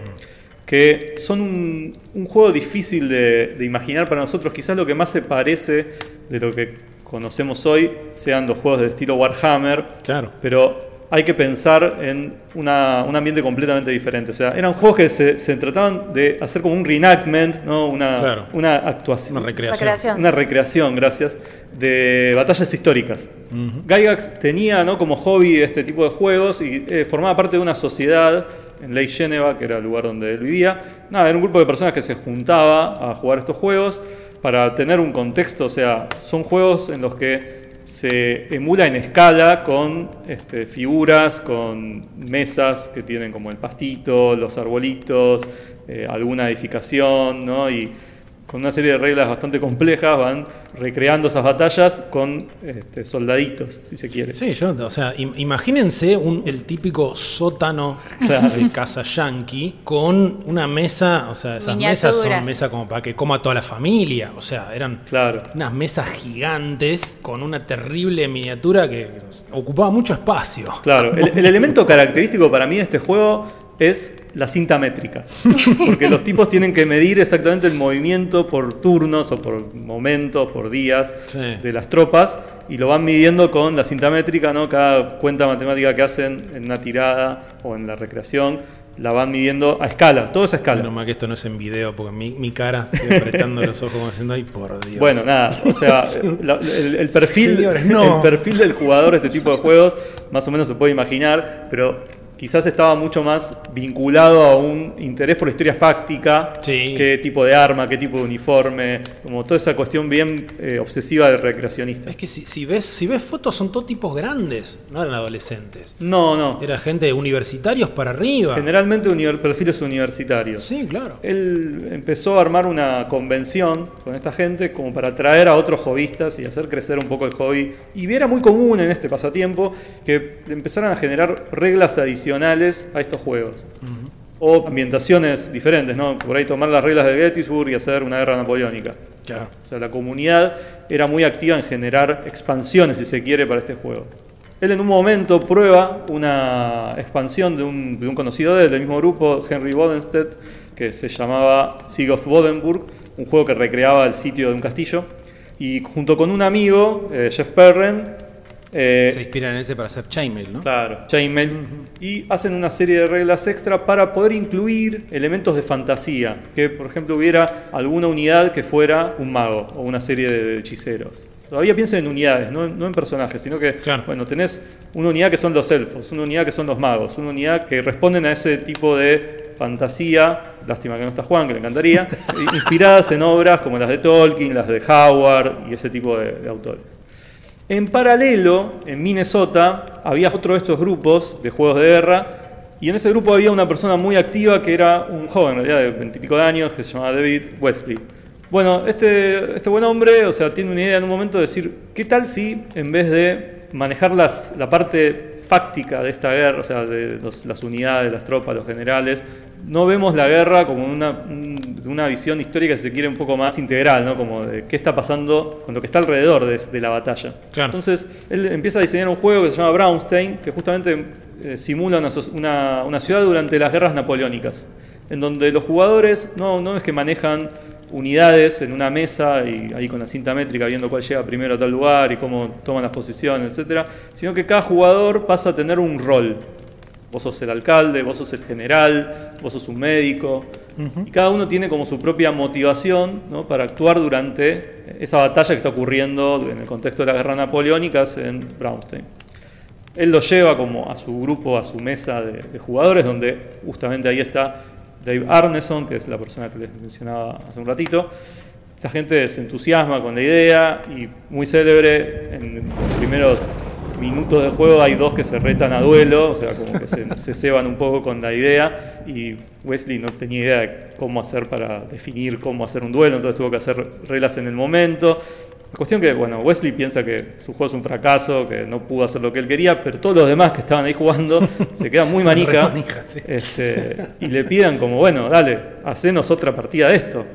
que son un, un juego difícil de, de imaginar para nosotros. Quizás lo que más se parece de lo que conocemos hoy sean los juegos del estilo Warhammer, Claro. pero hay que pensar en una- un ambiente completamente diferente. O sea, eran juegos que se, se trataban de hacer como un reenactment, ¿no? una, Claro. una actuación. Una recreación. Recreación. Una recreación, gracias, de batallas históricas. Gygax tenía ¿no? como hobby este tipo de juegos y eh, formaba parte de una sociedad en Lake Geneva, que era el lugar donde él vivía. Nada, era un grupo de personas que se juntaba a jugar estos juegos para tener un contexto, o sea, son juegos en los que se emula en escala con este, figuras, con mesas que tienen como el pastito, los arbolitos, eh, alguna edificación, ¿no? Y con una serie de reglas bastante complejas van recreando esas batallas con este, soldaditos, si se quiere. Sí, yo, o sea, im- imagínense un- el típico sótano Claro. de casa yankee con una mesa, o sea, esas mesas son mesas como para que coma toda la familia, o sea, eran Claro. unas mesas gigantes con una terrible miniatura que ocupaba mucho espacio. Claro, el, el elemento característico para mí de este juego es la cinta métrica. Porque los tipos tienen que medir exactamente el movimiento por turnos o por momentos, por días Sí. de las tropas y lo van midiendo con la cinta métrica, ¿no? Cada cuenta matemática que hacen en una tirada o en la recreación la van midiendo a escala, todo es a escala. Menos mal que esto no es en video, porque mi, mi cara, estoy apretando los ojos como diciendo, ay, por Dios. Bueno, nada, o sea, la- el, el perfil, Señores, no. el perfil del jugador de este tipo de juegos más o menos se puede imaginar, pero quizás estaba mucho más vinculado a un interés por la historia fáctica, Sí. qué tipo de arma, qué tipo de uniforme, como toda esa cuestión bien eh, obsesiva del recreacionista. Es que si, si ves, si ves fotos son todos tipos grandes, no eran adolescentes. No, no. Era gente de universitarios para arriba. Generalmente univer- perfiles universitarios. Sí, claro. Él empezó a armar una convención con esta gente como para atraer a otros hobbyistas y hacer crecer un poco el hobby. Y era muy común en este pasatiempo que empezaran a generar reglas adicionales a estos juegos. O ambientaciones diferentes, ¿no? Por ahí tomar las reglas de Gettysburg y hacer una guerra napoleónica. Claro. O sea, la comunidad era muy activa en generar expansiones, si se quiere, para este juego. Él en un momento prueba una expansión de un, de un conocido de él, del mismo grupo, Henry Bodenstedt, que se llamaba Siege of Bodenburg, un juego que recreaba el sitio de un castillo. Y junto con un amigo, eh, Jeff Perren, eh, Se inspiran en ese para hacer Chainmail, ¿no? Claro, Chainmail. Y hacen una serie de reglas extra para poder incluir elementos de fantasía. Que, por ejemplo, hubiera alguna unidad que fuera un mago o una serie de hechiceros. Todavía piensen en unidades, no, no en personajes, sino que, Claro. bueno, tenés una unidad que son los elfos, una unidad que son los magos, una unidad que responden a ese tipo de fantasía, lástima que no está Juan, que le encantaría, inspiradas en obras como las de Tolkien, las de Howard y ese tipo de- de autores. En paralelo, en Minnesota, había otro de estos grupos de juegos de guerra, y en ese grupo había una persona muy activa que era un joven, en realidad de veintipico de años, que se llamaba David Wesley. Bueno, este, este buen hombre, o sea, tiene una idea en un momento de decir, ¿qué tal si en vez de manejar las, la parte fáctica de esta guerra, o sea, de los- las unidades, las tropas, los generales, no vemos la guerra como una, un- una visión histórica, si se quiere, un poco más integral, ¿no? Como de qué está pasando con lo que está alrededor de, de la batalla. Claro. Entonces, él empieza a diseñar un juego que se llama Braunstein, que justamente eh, simula una, so- una- una ciudad durante las guerras napoleónicas, en donde los jugadores no, no es que manejan unidades en una mesa y ahí con la cinta métrica viendo cuál llega primero a tal lugar y cómo toman las posiciones, etcétera, sino que cada jugador pasa a tener un rol. Vos sos el alcalde, vos sos el general, vos sos un médico. Y cada uno tiene como su propia motivación ¿no? para actuar durante esa batalla que está ocurriendo en el contexto de las guerras napoleónicas en Braunstein. Él lo lleva como a su grupo, a su mesa de, de jugadores, donde justamente ahí está Dave Arneson, que es la persona que les mencionaba hace un ratito. Esta gente se entusiasma con la idea y muy célebre en los primeros minutos de juego hay dos que se retan a duelo, o sea, como que se, se ceban un poco con la idea y Wesley no tenía idea de cómo hacer para definir cómo hacer un duelo, entonces tuvo que hacer reglas en el momento. La cuestión que, bueno, Wesley piensa que su juego es un fracaso, que no pudo hacer lo que él quería, pero todos los demás que estaban ahí jugando se quedan muy manija, Re manija, sí. este, y le pidan como, bueno, dale, hacenos otra partida de esto.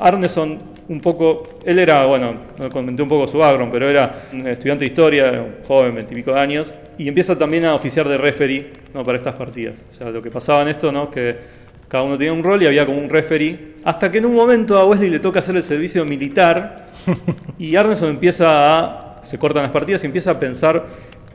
Arneson, un poco, él era, bueno, no comenté un poco su background, pero era un estudiante de historia, un joven, veintipico de años, y empieza también a oficiar de referee ¿no? para estas partidas. O sea, lo que pasaba en esto, ¿no? que cada uno tenía un rol y había como un referee, hasta que en un momento a Wesley le toca hacer el servicio militar, y Arneson empieza a, se cortan las partidas y empieza a pensar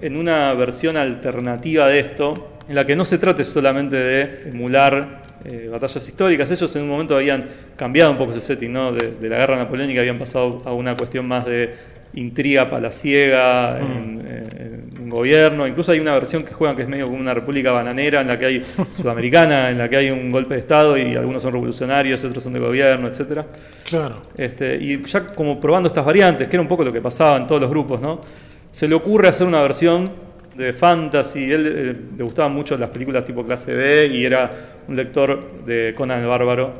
en una versión alternativa de esto, en la que no se trate solamente de emular eh, batallas históricas. Ellos en un momento habían cambiado un poco ese setting, ¿no? De, de la guerra napoleónica habían pasado a una cuestión más de intriga palaciega en, eh, en un gobierno. Incluso hay una versión que juegan que es medio como una república bananera, en la que hay sudamericana, en la que hay un golpe de Estado y algunos son revolucionarios, otros son de gobierno, etcétera. Claro. Este, y ya como probando estas variantes, que era un poco lo que pasaba en todos los grupos, ¿no? Se le ocurre hacer una versión de fantasy. Él eh, le gustaban mucho las películas tipo clase B y era un lector de Conan el Bárbaro.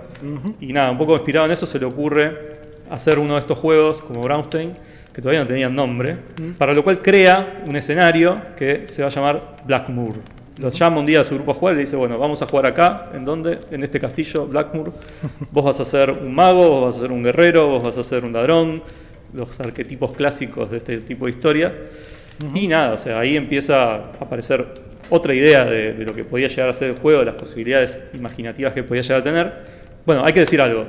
Y nada, un poco inspirado en eso se le ocurre hacer uno de estos juegos como Braunstein, que todavía no tenían nombre, para lo cual crea un escenario que se va a llamar Blackmoor. Los llama un día a su grupo a jugar y le dice, bueno, vamos a jugar acá, ¿en dónde? En este castillo, Blackmoor. Vos vas a ser un mago, vos vas a ser un guerrero, vos vas a ser un ladrón, los arquetipos clásicos de este tipo de historia. Y nada, o sea, ahí empieza a aparecer otra idea de, de lo que podía llegar a ser el juego, de las posibilidades imaginativas que podía llegar a tener. Bueno, hay que decir algo.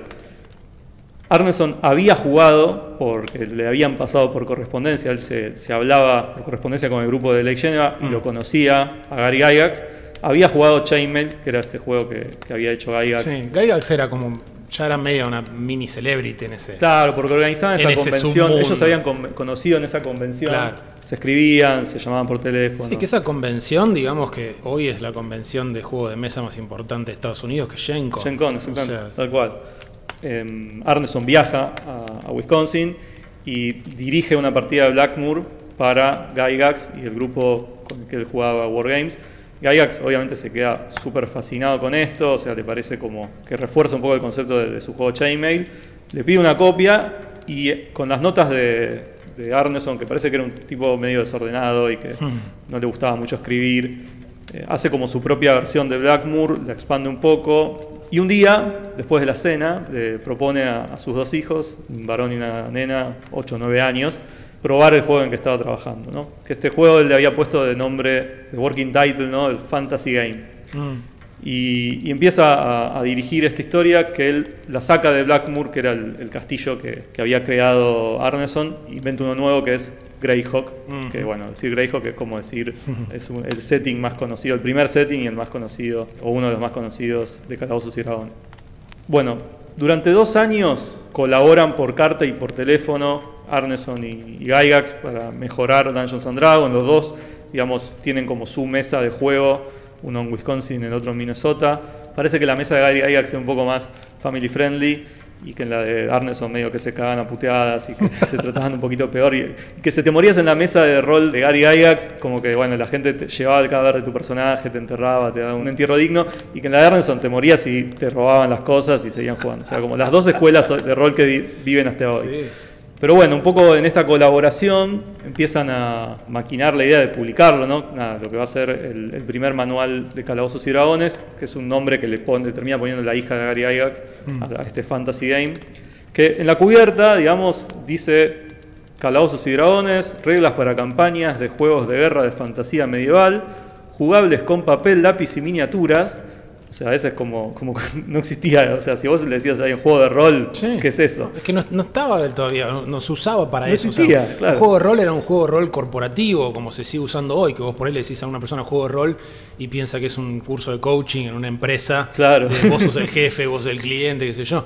Arneson había jugado porque le habían pasado por correspondencia, él se, se hablaba por correspondencia con el grupo de Lake Geneva y lo conocía a Gary Gygax. Había jugado Chainmail, que era este juego que, que había hecho Gygax. Sí, Gygax era como. Ya era medio una mini celebrity en ese. Claro, porque organizaban esa convención, ellos se habían con- conocido en esa convención, Claro. se escribían, se llamaban por teléfono. Sí, que esa convención, digamos que hoy es la convención de juego de mesa más importante de Estados Unidos, que es Gen Con. Gen Con, O exactamente, sea, tal cual. Eh, Arneson viaja a, a Wisconsin y dirige una partida de Blackmoor para Gygax y el grupo con el que él jugaba Wargames. Gygax obviamente se queda súper fascinado con esto, o sea, le parece como que refuerza un poco el concepto de, de su juego Chainmail. Le pide una copia y eh, con las notas de, de Arneson, que parece que era un tipo medio desordenado y que no le gustaba mucho escribir, eh, hace como su propia versión de Blackmoor, la expande un poco. Y un día, después de la cena, le propone a, a sus dos hijos, un varón y una nena, 8 o 9 años, probar el juego en que estaba trabajando. ¿no? Que este juego él le había puesto de nombre, de working title, ¿no? el Fantasy Game. mm, y, y empieza a, a dirigir esta historia que él la saca de Blackmoor, que era el, el castillo que, que había creado Arneson, y inventa uno nuevo que es Greyhawk, que bueno, decir Greyhawk es como decir, es un- el setting más conocido, el primer setting y el más conocido, o uno de los más conocidos de Calabozos y Dragones. Bueno, durante dos años colaboran por carta y por teléfono Arneson y, y Gygax para mejorar Dungeons and Dragons. Los dos, digamos, tienen como su mesa de juego, uno en Wisconsin, el otro en Minnesota. Parece que la mesa de Gygax es un poco más family friendly y que en la de Arneson medio que se cagan a y que se trataban un poquito peor y, y que se te morías en la mesa de rol de Gary Gygax, como que bueno, la gente te llevaba el cadáver de tu personaje, te enterraba, te daba un entierro digno y que en la de Arneson te morías y te robaban las cosas y seguían jugando. O sea, como las dos escuelas de rol que viven hasta hoy. Sí. Pero bueno, un poco en esta colaboración empiezan a maquinar la idea de publicarlo, ¿no? Nada, lo que va a ser el, el primer manual de Calabozos y Dragones, que es un nombre que le, pone, le termina poniendo la hija de Gary Gygax a, a este fantasy game, que en la cubierta, digamos, dice Calabozos y Dragones, reglas para campañas de juegos de guerra de fantasía medieval, jugables con papel, lápiz y miniaturas. O sea, a veces como, como no existía, o sea, si vos le decías ahí un juego de rol, Sí. ¿qué es eso? Es que no, no estaba del todavía, no, no se usaba para No eso. existía, claro. Un juego de rol era un juego de rol corporativo, como se sigue usando hoy, que vos por ahí le decís a una persona juego de rol y piensa que es un curso de coaching en una empresa. Claro. Eh, vos sos el jefe, vos sos el cliente, qué sé yo.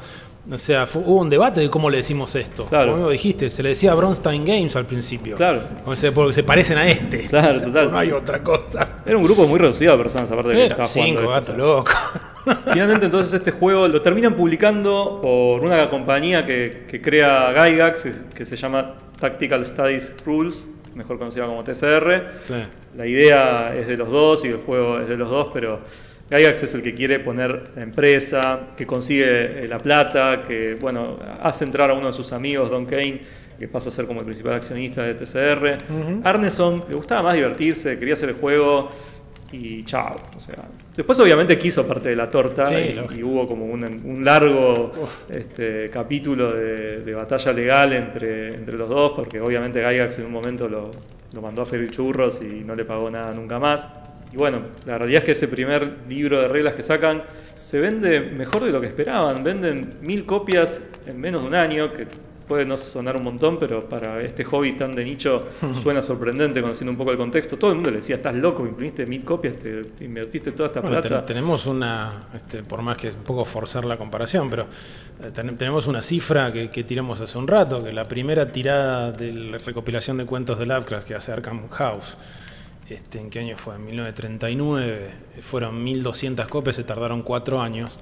O sea, fue- hubo un debate de cómo le decimos esto. Claro. Como dijiste, se le decía Bronstein Games al principio. Claro. Se- porque se parecen a este. Claro, O sea, total. No hay otra cosa. Era un grupo muy reducido de personas, aparte de que estaba jugando cinco gatos o locos. Finalmente entonces este juego lo terminan publicando por una compañía que, que crea Gygax, que, que se llama Tactical Studies Rules, mejor conocida como TCR. Sí. La idea es de los dos y el juego es de los dos, pero Gygax es el que quiere poner la empresa, que consigue eh, la plata, que bueno, hace entrar a uno de sus amigos, Don Kane, que pasa a ser como el principal accionista de TCR. Arneson le gustaba más divertirse, quería hacer el juego y chao. O sea, después obviamente quiso parte de la torta Sí, y, hubo como un, un largo este, capítulo de, de batalla legal entre, entre los dos, porque obviamente Gygax en un momento lo, lo mandó a freír churros y no le pagó nada nunca más. Y bueno, la realidad es que ese primer libro de reglas que sacan se vende mejor de lo que esperaban. Venden mil copias en menos de un año, que puede no sonar un montón, pero para este hobby tan de nicho suena sorprendente conociendo un poco el contexto. Todo el mundo le decía, estás loco, imprimiste mil copias, te, te invertiste toda esta Bueno, plata. ten- tenemos una, este, por más que es un poco forzar la comparación, pero eh, ten- tenemos una cifra que, que tiramos hace un rato, que la primera tirada de la recopilación de cuentos de Lovecraft que hace Arkham House, este, ¿en qué año fue? En 1939, fueron 1200 copias, se tardaron cuatro años.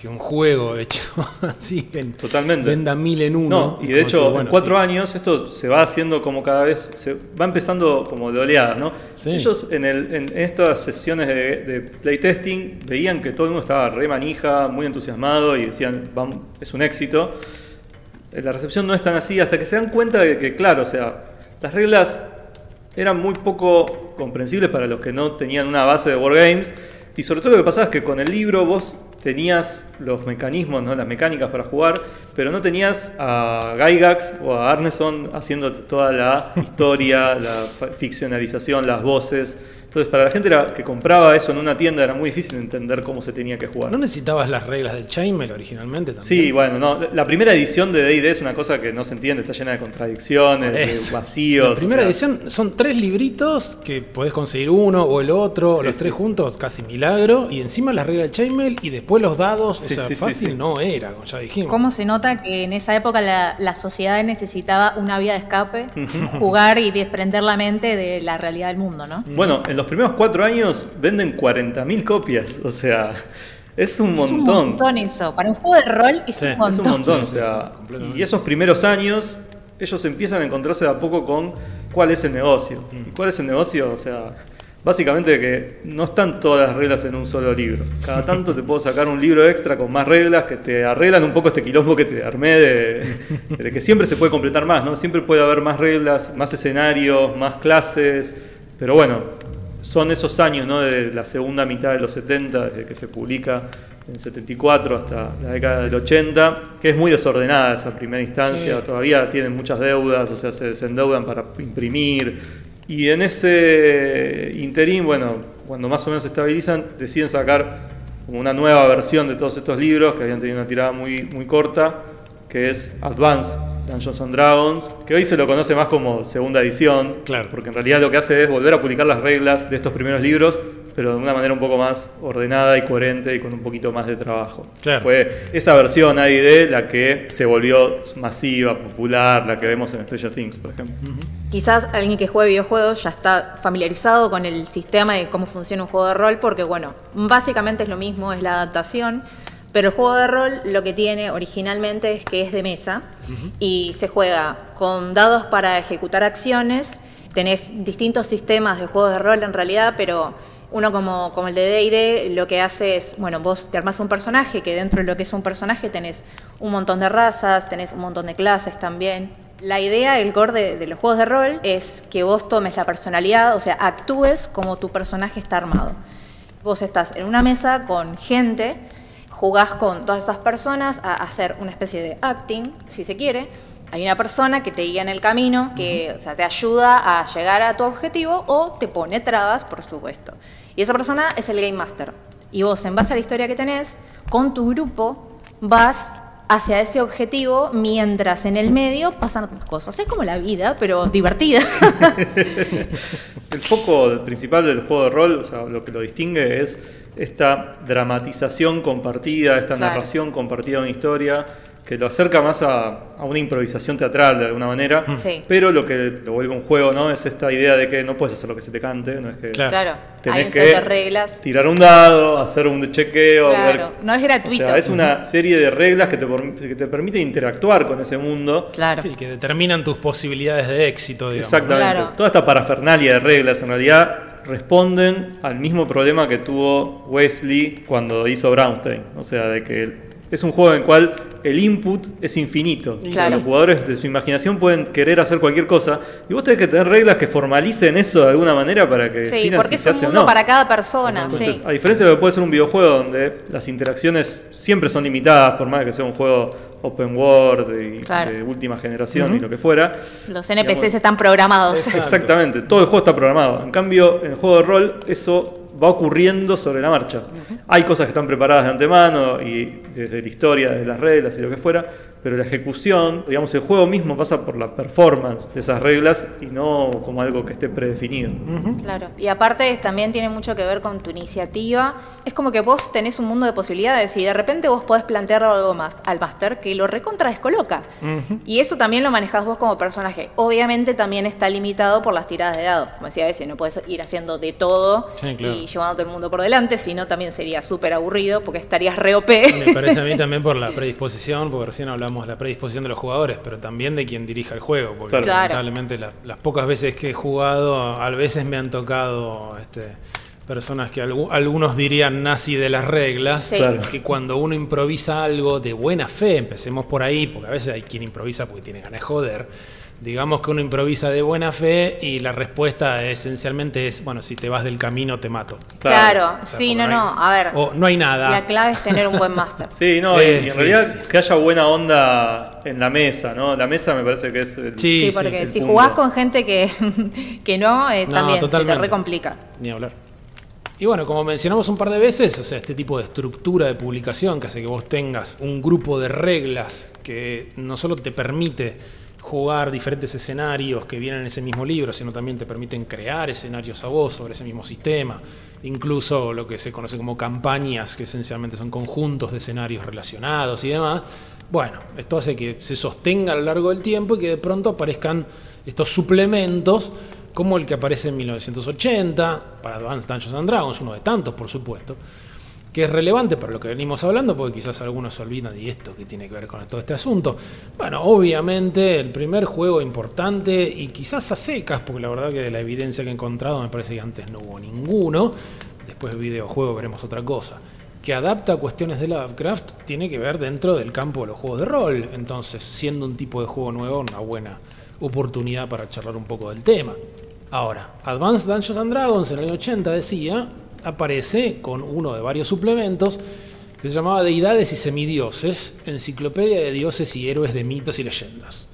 Que un juego hecho así, en- Totalmente. venda mil en uno. No, y de hecho, bueno, en cuatro sí. años esto se va haciendo como cada vez, se va empezando como de oleadas, ¿no? Sí. Ellos en, el- en estas sesiones de, de playtesting veían que todo el mundo estaba re manija, muy entusiasmado y decían, "Vam- es un éxito. Eh, La recepción no es tan así hasta que se dan cuenta de que, claro, o sea, las reglas eran muy poco comprensibles para los que no tenían una base de wargames. Y sobre todo lo que pasaba es que con el libro vos tenías los mecanismos, ¿no? las mecánicas para jugar, pero no tenías a Gygax o a Arneson haciendo toda la historia, la ficcionalización, las voces. Entonces, para la gente era- que compraba eso en una tienda era muy difícil entender cómo se tenía que jugar. ¿No necesitabas las reglas del Chainmail originalmente también? Sí, bueno, no, la primera edición de D&D es una cosa que no se entiende, está llena de contradicciones, de vacíos. La o primera sea, edición son tres libritos que podés conseguir uno o el otro, Sí, los sí. tres juntos, casi milagro. Y encima las reglas del chainmail y después los dados. Sí, o sea, sí, sí, fácil sí. no era, como ya dijimos. ¿Cómo se nota que en esa época la, la sociedad necesitaba una vía de escape, jugar y desprender la mente de la realidad del mundo, ¿no? Bueno, en los primeros cuatro años venden 40.000 copias, o sea, es un Es un montón. montón eso. Para un juego de rol es Sí, un es Es un montón. montón, o sea, y esos primeros años ellos empiezan a encontrarse de a poco con cuál es el negocio. ¿Y cuál es el negocio? O sea, básicamente que no están todas las reglas en un solo libro. Cada tanto te puedo sacar un libro extra con más reglas que te arreglan un poco este quilombo que te armé de, de que siempre se puede completar más, ¿no? Siempre puede haber más reglas, más escenarios, más clases, pero bueno, son esos años, ¿no? De la segunda mitad de los 70, desde que se publica en 74 hasta la década del 80, que es muy desordenada esa primera instancia, Sí. todavía tienen muchas deudas, o sea, se desendeudan para imprimir. Y en ese interín, bueno, cuando más o menos se estabilizan, deciden sacar como una nueva versión de todos estos libros que habían tenido una tirada muy, muy corta, que es Advance Dungeons and Dragons, que hoy se lo conoce más como segunda edición, Claro. porque en realidad lo que hace es volver a publicar las reglas de estos primeros libros, pero de una manera un poco más ordenada y coherente y con un poquito más de trabajo. Claro. Fue esa versión AID la que se volvió masiva, popular, la que vemos en Stranger Things, por ejemplo. Quizás alguien que juegue videojuegos ya está familiarizado con el sistema de cómo funciona un juego de rol, porque bueno, básicamente es lo mismo, es la adaptación, pero el juego de rol lo que tiene originalmente es que es de mesa y se juega con dados para ejecutar acciones, tenés distintos sistemas de juegos de rol en realidad, pero uno como, como el de D&D lo que hace es, bueno, vos te armás un personaje, que dentro de lo que es un personaje tenés un montón de razas, tenés un montón de clases también. La idea, el core de, de los juegos de rol es que vos tomes la personalidad, o sea, actúes como tu personaje está armado. Vos estás en una mesa con gente, jugás con todas esas personas a hacer una especie de acting, si se quiere. Hay una persona que te guía en el camino, que o sea, te ayuda a llegar a tu objetivo o te pone trabas, por supuesto. Y esa persona es el Game Master. Y vos, en base a la historia que tenés, con tu grupo vas hacia ese objetivo mientras en el medio pasan otras cosas. Es como la vida, pero divertida. El foco principal del juego de rol, o sea, lo que lo distingue es esta dramatización compartida, esta Claro. narración compartida de una historia, que lo acerca más a, a una improvisación teatral de alguna manera, Sí. pero lo que lo vuelve un juego, ¿no? Es esta idea de que no puedes hacer lo que se te cante, no es que Claro. tenés hay un que set de reglas. tirar un dado, hacer un chequeo, Claro, ver- no es gratuito. O sea, es una serie de reglas que te, que te permite interactuar con ese mundo. Claro. Sí, que determinan tus posibilidades de éxito, digamos. Exactamente. Claro. Toda esta parafernalia de reglas en realidad responden al mismo problema que tuvo Wesley cuando hizo Brownstein. O sea, de que el- es un juego en el cual el input es infinito. Claro. Los jugadores de su imaginación pueden querer hacer cualquier cosa y vos tenés que tener reglas que formalicen eso de alguna manera para que Sí, porque si es un mundo no. para cada persona. Entonces, sí. a diferencia de lo que puede ser un videojuego donde las interacciones siempre son limitadas, por más que sea un juego open world y Claro. de última generación y lo que fuera, Los NPCs digamos, están programados. Exacto. Exactamente, todo el juego está programado. En cambio, en el juego de rol, eso va ocurriendo sobre la marcha. Hay cosas que están preparadas de antemano y desde la historia, desde las reglas y lo que fuera, pero la ejecución, digamos, el juego mismo pasa por la performance de esas reglas y no como algo que esté predefinido. Claro. Y aparte también tiene mucho que ver con tu iniciativa. Es como que vos tenés un mundo de posibilidades y de repente vos podés plantear algo más al máster que lo recontra descoloca. Y eso también lo manejás vos como personaje. Obviamente también está limitado por las tiradas de dados. Como decía ese, no puedes ir haciendo de todo Sí, claro. y llevando a todo el mundo por delante, sino también sería súper aburrido porque estarías re OP. Me parece a mí también por la predisposición, porque recién hablamos de la predisposición de los jugadores, pero también de quien dirija el juego, porque Claro. Lamentablemente la- las pocas veces que he jugado, a veces me han tocado este, personas que algu- algunos dirían nazi de las reglas, Sí. Claro. que cuando uno improvisa algo de buena fe, empecemos por ahí, porque a veces hay quien improvisa porque tiene ganas de joder, digamos que uno improvisa de buena fe y la respuesta esencialmente es, bueno, si te vas del camino te mato. Claro, O sea, sí, no, hay- no. A ver, O no hay nada. la clave es tener un buen máster. Sí, no, y- y en realidad que haya buena onda en la mesa, ¿no? La mesa me parece que es el- Sí, Sí, sí, porque el si punto. jugás con gente que, que no, eh, No, también se te totalmente. recomplica. Ni hablar. Y bueno, como mencionamos un par de veces, o sea, este tipo de estructura de publicación que hace que vos tengas un grupo de reglas que no solo te permite jugar diferentes escenarios que vienen en ese mismo libro, sino también te permiten crear escenarios a vos sobre ese mismo sistema, incluso lo que se conoce como campañas, que esencialmente son conjuntos de escenarios relacionados y demás. Bueno, esto hace que se sostenga a lo largo del tiempo y que de pronto aparezcan estos suplementos como el que aparece en 1980 para Advanced Dungeons and Dragons, uno de tantos, por supuesto, que es relevante para lo que venimos hablando, porque quizás algunos se olvidan de esto que tiene que ver con todo este asunto. Bueno, obviamente el primer juego importante, y quizás a secas, porque la verdad que de la evidencia que he encontrado me parece que antes no hubo ninguno, después de videojuego veremos otra cosa, que adapta cuestiones de Lovecraft, tiene que ver dentro del campo de los juegos de rol, entonces siendo un tipo de juego nuevo, una buena oportunidad para charlar un poco del tema. Ahora, Advanced Dungeons and Dragons en el año 80 decía, aparece con uno de varios suplementos que se llamaba Deidades y Semidioses, Enciclopedia de Dioses y Héroes de Mitos y Leyendas.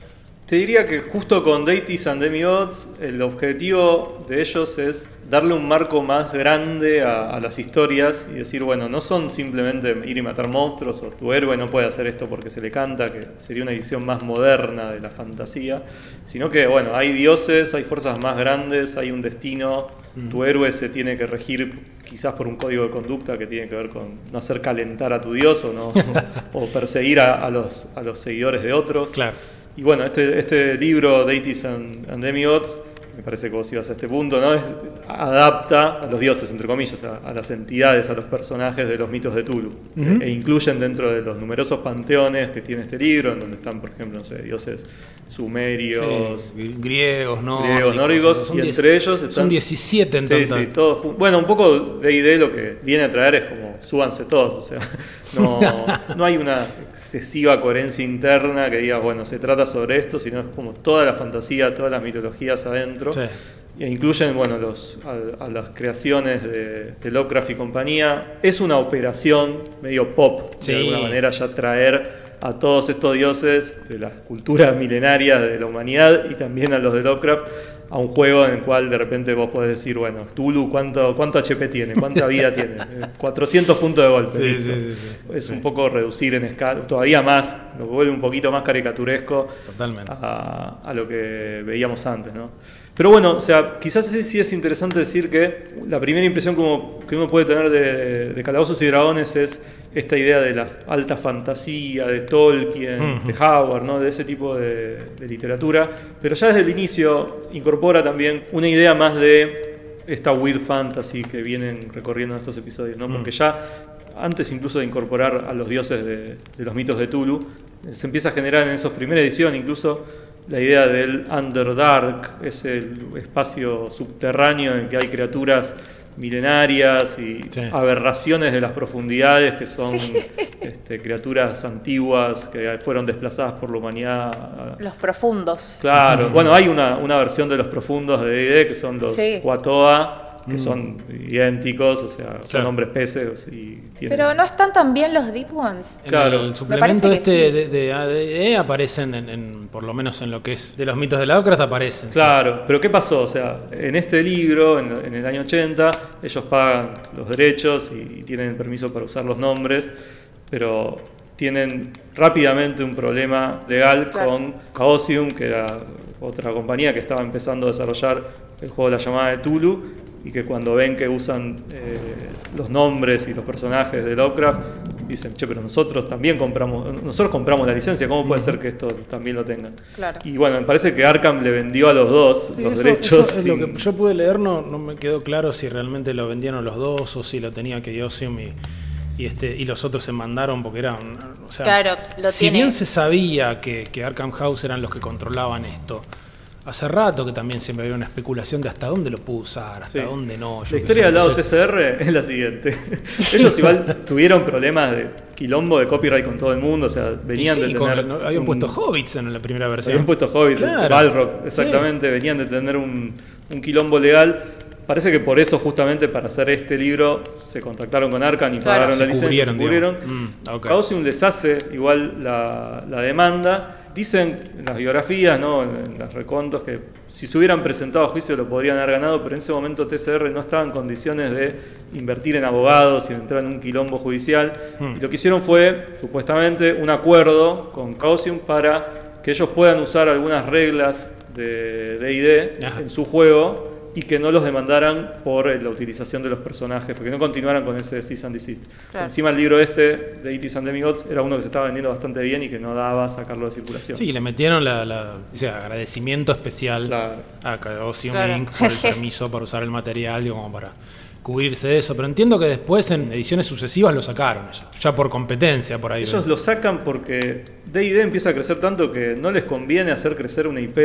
Te diría que justo con Deities and Demigods, el objetivo de ellos es darle un marco más grande a, a, las historias y decir, bueno, no son simplemente ir y matar monstruos o tu héroe no puede hacer esto porque se le canta, que sería una visión más moderna de la fantasía, sino que, bueno, hay dioses, hay fuerzas más grandes, hay un destino, tu héroe se tiene que regir quizás por un código de conducta que tiene que ver con no hacer calentar a tu dios o, no, o, perseguir a, a, los, a los seguidores de otros. Claro. Y bueno, este, este libro, Deities and, and Demigods, me parece que vos ibas a este punto, ¿no? Es, adapta a los dioses, entre comillas, a, a, las entidades, a los personajes de los mitos de Tulu. Uh -huh. e, e, incluyen dentro de los numerosos panteones que tiene este libro, en donde están, por ejemplo, no sé, dioses sumerios, sí, griegos, ¿no? griegos, nórdicos, son y diez, entre ellos están. Son 17 en sí, total. Sí, todos. Bueno, un poco de ID lo que viene a traer es como súbanse todos, o sea, no, no hay una excesiva coherencia interna que diga, bueno, se trata sobre esto, sino es como toda la fantasía, todas las mitologías adentro. Sí. E incluyen bueno, los, a, a las creaciones de, de, Lovecraft y compañía. Es una operación medio pop, sí. de alguna manera, ya traer a todos estos dioses de las culturas milenarias de la humanidad y también a los de Lovecraft a un juego en el cual de repente vos podés decir, bueno, Tulu, ¿cuánto, cuánto HP tiene? ¿Cuánta vida tiene? 400 puntos de golpe. Sí, sí, sí, es un poco reducir en escala, todavía más, lo vuelve un poquito más caricaturesco Totalmente. A, a, lo que veíamos antes, ¿no? Pero bueno, o sea, quizás sí, sí, es interesante decir que la primera impresión como que uno puede tener de, de Calabozos y Dragones es esta idea de la alta fantasía, de Tolkien, uh -huh. de Howard, ¿no? de ese tipo de, de, literatura. Pero ya desde el inicio incorpora también una idea más de esta weird fantasy que vienen recorriendo en estos episodios, ¿no? porque ya antes incluso de incorporar a los dioses de, de los mitos de Tulu, se empieza a generar en esas primeras ediciones incluso la idea del Underdark, es el espacio subterráneo en que hay criaturas milenarias y sí. aberraciones de las profundidades que son sí. este, criaturas antiguas que fueron desplazadas por la humanidad. Los profundos. Claro, bueno, hay una, una versión de los profundos de D&D que son los sí. Que mm. son idénticos, o sea, claro. son hombres peces y tienen... Pero no están tan bien los Deep Ones. Claro. El, el suplemento este sí. de, de, ADE aparecen, en, en, por lo menos en lo que es de los mitos de Lovecraft aparecen. Claro, pero ¿qué pasó? O sea, en este libro, en, en el año 80, ellos pagan los derechos y tienen el permiso para usar los nombres, pero tienen rápidamente un problema legal claro. con Chaosium, que era otra compañía que estaba empezando a desarrollar el juego de la llamada de Tulu, y que cuando ven que usan eh, los nombres y los personajes de Lovecraft, dicen, che, pero nosotros también compramos, nosotros compramos la licencia, ¿cómo puede ser que esto también lo tengan? Claro. Y bueno, me parece que Arkham le vendió a los dos sí, los eso, derechos. Eso sin... Lo que yo pude leer no, no me quedó claro si realmente lo vendieron los dos o si lo tenía que Yosium y, y, este, y los otros se mandaron porque eran, o sea, claro, si tiene. bien se sabía que, que Arkham House eran los que controlaban esto, Hace rato que también siempre había una especulación de hasta dónde lo puedo usar, hasta sí. dónde no. la historia del lado. TCR es la siguiente. Ellos igual tuvieron problemas de quilombo de copyright con todo el mundo, o sea, venían sí, de tener... Con, habían un, puesto hobbits en la primera versión. Habían puesto hobbits, claro. Balrog, exactamente, sí. venían de tener un, un quilombo legal. Parece que por eso, justamente para hacer este libro, se contactaron con Arcan y claro, pagaron la licencia, se cubrieron. Mm, okay. Chaosium les hace igual la, la demanda Dicen en las biografías, ¿no? en, los recontos, que si se hubieran presentado a juicio lo podrían haber ganado, pero en ese momento TCR no estaba en condiciones de invertir en abogados y entrar en un quilombo judicial. Hmm. Y lo que hicieron fue, supuestamente, un acuerdo con Causium para que ellos puedan usar algunas reglas de DD en su juego y que no los demandaran por la utilización de los personajes, porque no continuaran con ese cease and desist. Claro. Encima el libro este, de Itis and Demigods, era uno que se estaba vendiendo bastante bien y que no daba sacarlo de circulación. Sí, le metieron la, la o sea, agradecimiento especial claro. a Chaosium claro. Inc. por el permiso para usar el material, y como para cubrirse de eso, pero entiendo que después en ediciones sucesivas lo sacaron eso, ya por competencia por ahí. Ellos lo sacan porque D&D empieza a crecer tanto que no les conviene hacer crecer una IP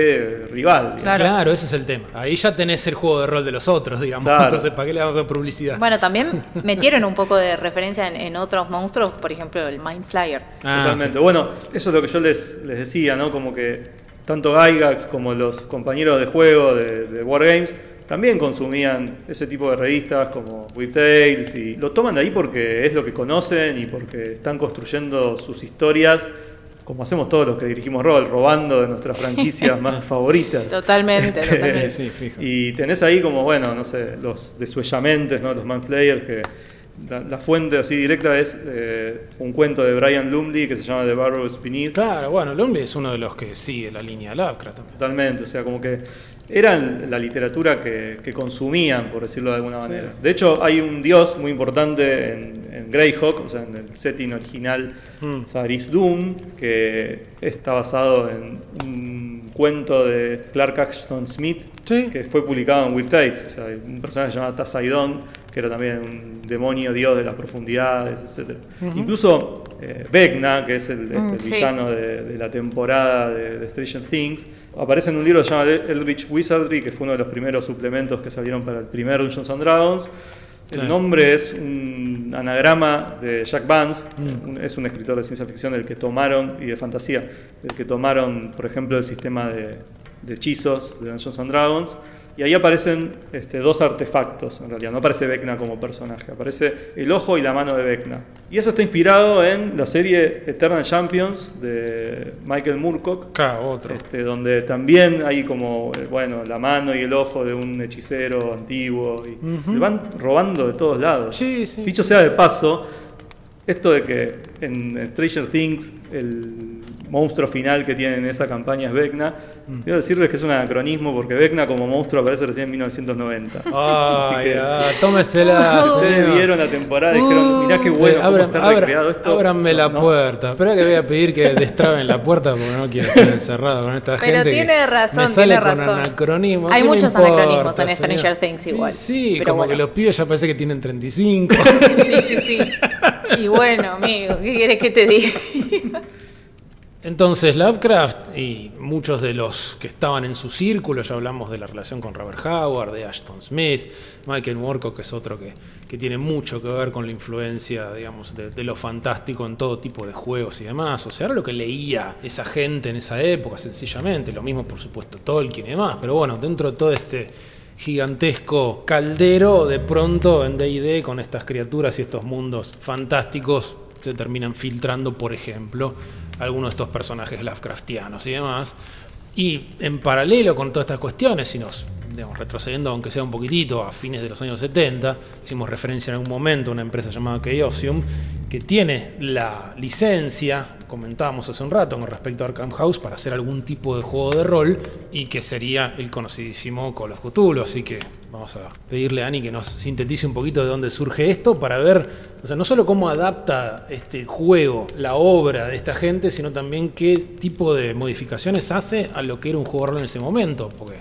rival. Claro. claro. ese es el tema. Ahí ya tenés el juego de rol de los otros, digamos. Claro. Entonces, ¿para qué le damos publicidad? Bueno, también metieron un poco de referencia en, en otros monstruos, por ejemplo, el Mind Flyer. Ah, Totalmente. Sí. Bueno, eso es lo que yo les, les decía, ¿no? Como que tanto Gygax como los compañeros de juego de, de Wargames también consumían ese tipo de revistas como Whip Tales y lo toman de ahí porque es lo que conocen y porque están construyendo sus historias como hacemos todos los que dirigimos rol, robando de nuestras franquicias más favoritas. Totalmente, Este, totalmente. Sí, fijo. Y tenés ahí como, bueno, no sé, los desuellamentes, ¿no? los manflayers, que la, la fuente así directa es eh, un cuento de Brian Lumley que se llama The Barrows Beneath. Claro, bueno, Lumley es uno de los que sigue la línea Lovecraft también. Totalmente, o sea, como que era la literatura que, que consumían, por decirlo de alguna manera. De hecho, hay un dios muy importante en, en Greyhawk, o sea, en el setting original, Mm. Zaris Doom, que está basado en un cuento de Clark Ashton Smith, Sí. que fue publicado en Weird Tales, o sea, hay un personaje llamado Tasaidon, que era también un demonio dios de las profundidades, etc. Incluso eh, Vecna, que es el, este, Mm, el sí. villano de, de la temporada de, de Stranger Things, aparece en un libro llamado Eldritch Wizardry, que fue uno de los primeros suplementos que salieron para el primer Dungeons and Dragons. El Sí. nombre es un anagrama de Jack Vance, Mm. es un escritor de ciencia ficción del que tomaron, y de fantasía, del que tomaron, por ejemplo, el sistema de, de hechizos de Dungeons and Dragons. Y ahí aparecen este, dos artefactos, en realidad. No aparece Vecna como personaje, aparece el ojo y la mano de Vecna. Y eso está inspirado en la serie Eternal Champions de Michael Moorcock, Acá, otro. este, donde también hay como, eh, bueno, la mano y el ojo de un hechicero antiguo. Y Ujú. le van robando de todos lados. Sí, sí. Dicho sea de paso, esto de que en Stranger Things el monstruo final que tienen en esa campaña es Vecna, Mm. quiero decirles que es un anacronismo porque Vecna como monstruo aparece recién en 1990. Así Ay, que, ah, tómesela. Si ustedes vieron la temporada y dijeron, mirá qué Eh, bueno cómo abran- está abran- recreado esto. ábranme la ¿no? puerta. Espera que voy a pedir que destraben la puerta porque no quiero estar encerrado con esta Pero gente. que tiene razón, me sale tiene con razón. anacronismo. Hay ¿Qué me muchos importa, anacronismos en señor? Stranger Things igual. Sí, sí, Pero como bueno. que los pibes ya parece que tienen 35. Sí, sí, sí. Y bueno, amigo, ¿qué quieres que te diga? Entonces Lovecraft y muchos de los que estaban en su círculo, ya hablamos de la relación con Robert Howard, de Ashton Smith, Michael Moorcock, que es otro que, tiene mucho que ver con la influencia, de, de lo fantástico en todo tipo de juegos y demás. O sea, era lo que leía esa gente en esa época, sencillamente. Lo mismo, por supuesto, Tolkien y demás. Pero bueno, dentro de todo este gigantesco caldero, de pronto en D&D con estas criaturas y estos mundos fantásticos se terminan filtrando, por ejemplo, algunos de estos personajes Lovecraftianos y demás. Y en paralelo con todas estas cuestiones, si nos retrocediendo aunque sea un poquitito a fines de los años 70, hicimos referencia en algún momento a una empresa llamada Chaosium, que tiene la licencia, comentábamos hace un rato con respecto a Arkham House, para hacer algún tipo de juego de rol y que sería el conocidísimo Call of Cthulhu. Así que vamos a pedirle a Ani que nos sintetice un poquito de dónde surge esto para ver, o sea, no solo cómo adapta este juego, la obra de esta gente, sino también qué tipo de modificaciones hace a lo que era un juego en ese momento. Porque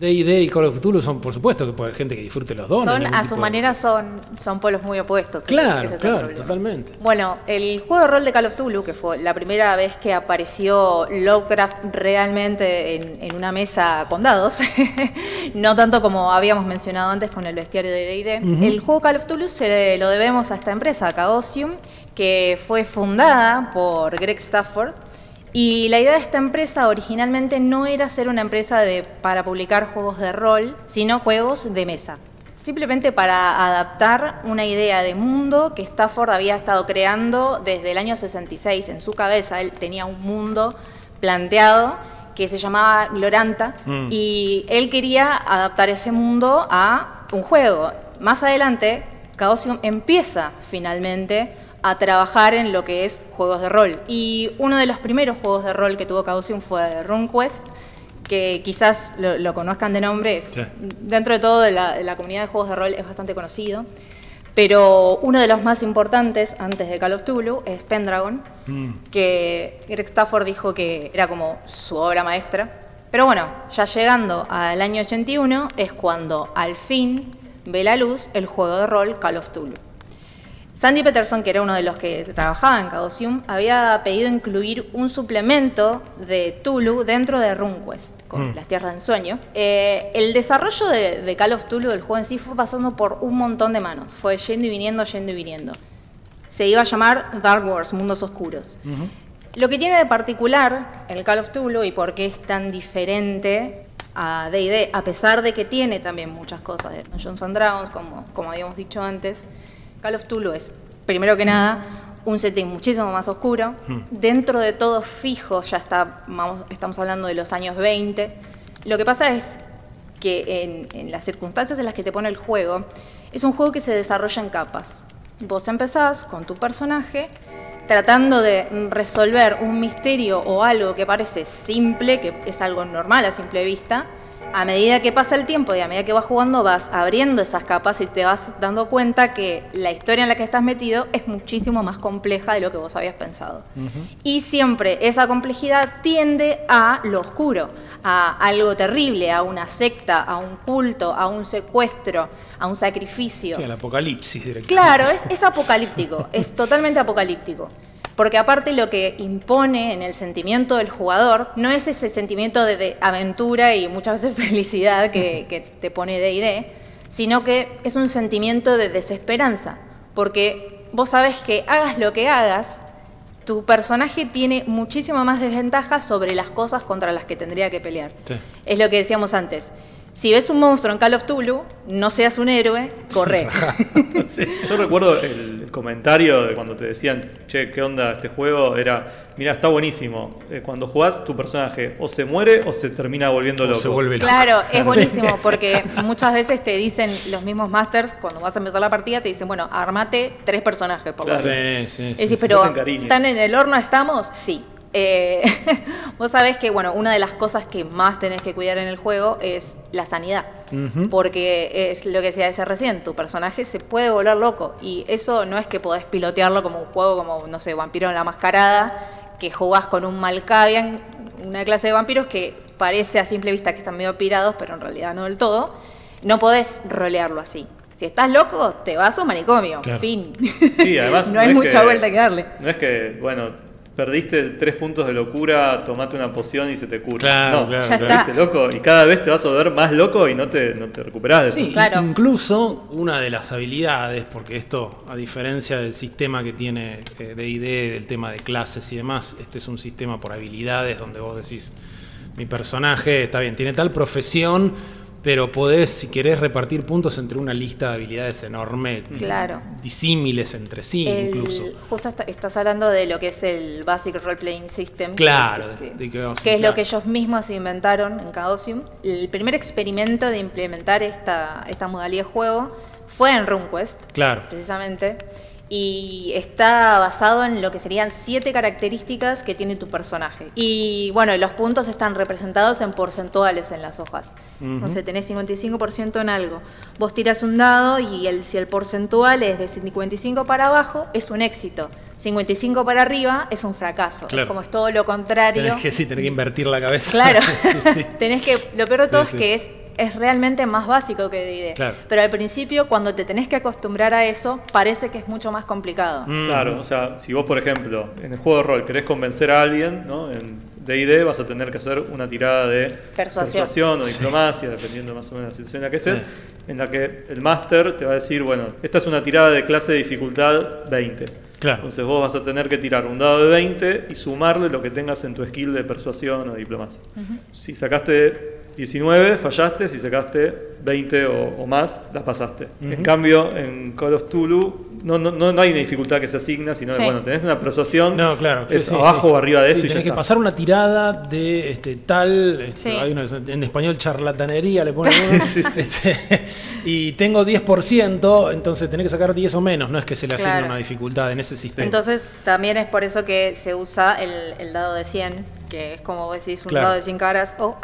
D&D y Call of Cthulhu son, por supuesto, que puede gente que disfrute los dos. Son, a su de- manera son, son polos muy opuestos. Claro, es claro, totalmente. Bueno, el juego de rol de Call of Cthulhu, que fue la primera vez que apareció Lovecraft realmente en, en una mesa con dados, no tanto como habíamos mencionado antes con el bestiario de D&D, el juego Call of Cthulhu se lo debemos a esta empresa, Chaosium, que fue fundada por Greg Stafford, y la idea de esta empresa originalmente no era ser una empresa de, para publicar juegos de rol, sino juegos de mesa. Simplemente para adaptar una idea de mundo que Stafford había estado creando desde el año 66 en su cabeza. Él tenía un mundo planteado que se llamaba Gloranta Mm. y él quería adaptar ese mundo a un juego. Más adelante, Chaosium empieza finalmente a trabajar en lo que es juegos de rol. Y uno de los primeros juegos de rol que tuvo Chaosium fue RuneQuest, que quizás lo, lo conozcan de nombre, es- Sí. dentro de todo de la, de la comunidad de juegos de rol es bastante conocido. Pero uno de los más importantes antes de Call of Cthulhu es Pendragon, Mm. que Greg Stafford dijo que era como su obra maestra. Pero bueno, ya llegando al año 81 es cuando al fin ve la luz el juego de rol Call of Cthulhu. Sandy Peterson, que era uno de los que trabajaba en Chaosium, había pedido incluir un suplemento de Tulu dentro de RuneQuest, con Mm. las tierras de ensueño. Eh, el desarrollo de, de Call of Tulu, del juego en sí, fue pasando por un montón de manos. Fue yendo y viniendo, yendo y viniendo. Se iba a llamar Dark Wars, Mundos Oscuros. Lo que tiene de particular el Call of Tulu y por qué es tan diferente a D&D, a pesar de que tiene también muchas cosas de Dungeons and Dragons, como, como habíamos dicho antes, Call of Tulu es, primero que nada, un setting muchísimo más oscuro. Dentro de todo fijo, ya está, vamos, estamos hablando de los años 20. Lo que pasa es que en, en las circunstancias en las que te pone el juego, es un juego que se desarrolla en capas. Vos empezás con tu personaje tratando de resolver un misterio o algo que parece simple, que es algo normal a simple vista, a medida que pasa el tiempo y a medida que vas jugando vas abriendo esas capas y te vas dando cuenta que la historia en la que estás metido es muchísimo más compleja de lo que vos habías pensado. Y siempre esa complejidad tiende a lo oscuro, a algo terrible, a una secta, a un culto, a un secuestro, a un sacrificio. Sí, al apocalipsis directamente. Claro, es, es apocalíptico, es totalmente apocalíptico. Porque aparte lo que impone en el sentimiento del jugador no es ese sentimiento de, de aventura y muchas veces felicidad que, que te pone D&D, sino que es un sentimiento de desesperanza. Porque vos sabés que hagas lo que hagas, tu personaje tiene muchísima más desventaja sobre las cosas contra las que tendría que pelear. Sí. Es lo que decíamos antes. Si ves un monstruo en Call of Tulu, no seas un héroe, corre. Yo recuerdo el, comentario de cuando te decían, che, ¿qué onda este juego? Era, mira, está buenísimo. Eh, cuando jugás, tu personaje o se muere o se termina volviendo O loco. se vuelve loco. Claro, es buenísimo porque muchas veces te dicen los mismos masters, cuando vas a empezar la partida, te dicen, bueno, armate tres personajes por lo Claro. menos. Sí, sí, Es sí, decir, sí. pero. ¿tan en el horno estamos? Sí. Eh, vos sabés que, bueno, una de las cosas que más tenés que cuidar en el juego es la sanidad. Porque es lo que decía ese recién, tu personaje se puede volver loco. Y eso no es que podés pilotearlo como un juego como, no sé, Vampiro en la Mascarada, que jugás con un Malkavian, una clase de vampiros que parece a simple vista que están medio pirados, pero en realidad no del todo. No podés rolearlo así. Si estás loco, te vas a un manicomio. Claro. Fin. Sí, además. no hay es mucha que- vuelta que darle. No es que, bueno, perdiste tres puntos de locura, tomate una poción y se te cura. Claro, no, claro, Ya claro. está. Viste, loco, y cada vez te vas a volver más loco y no te, no te recuperás de Sí, eso. Claro. incluso una de las habilidades, porque esto, a diferencia del sistema que tiene eh, D&D, del tema de clases y demás, este es un sistema por habilidades donde vos decís, mi personaje está bien, tiene tal profesión, pero podés, si querés, repartir puntos entre una lista de habilidades enorme, Claro. disímiles entre sí El- incluso. Justo está- estás hablando de lo que es el Basic Role Playing System. que Claro, existe, de- de que que es lo que ellos mismos inventaron en Chaosium. El primer experimento de implementar esta, esta modalidad de juego fue en RuneQuest, Claro. precisamente. Y está basado en lo que serían siete características que tiene tu personaje. Y bueno, los puntos están representados en porcentuales en las hojas. No sé, tenés 55% en algo. Vos tiras un dado y el, si el porcentual es de 55 para abajo, es un éxito. 55 para arriba es un fracaso. Claro. Es como es todo lo contrario. Tenés que, sí, tenés que invertir la cabeza. Claro. Sí, sí. tenés que. Lo peor de todo sí. es que es, es realmente más básico que D&D. Claro. Pero al principio, cuando te tenés que acostumbrar a eso, parece que es mucho más complicado. Mm. Claro, o sea, si vos, por ejemplo, en el juego de rol querés convencer a alguien, ¿no? En D&D vas a tener que hacer una tirada de Persuasión. o diplomacia, dependiendo más o menos de la situación en la que estés, en la que el máster te va a decir, bueno, esta es una tirada de clase de dificultad 20. Claro. Entonces vos vas a tener que tirar un dado de 20 y sumarle lo que tengas en tu skill de persuasión o diplomacia. Si sacaste 19, fallaste, si sacaste 20 o, o más, la pasaste. En cambio, en Call of Tulu no, no, no, no hay una dificultad que se asigna, sino Sí. que, bueno, tenés una persuasión, No, claro. es sí, abajo sí. o arriba de Sí, esto y ya tenés que está. pasar una tirada de este, tal, este, Sí. hay uno en español charlatanería, le ponen uno, este, y tengo 10%, entonces tenés que sacar 10 o menos, no es que se le asigne Claro. una dificultad en ese sistema. Entonces, también es por eso que se usa el, el dado de 100, que es como vos decís, un Claro. dado de 100 caras. Oh.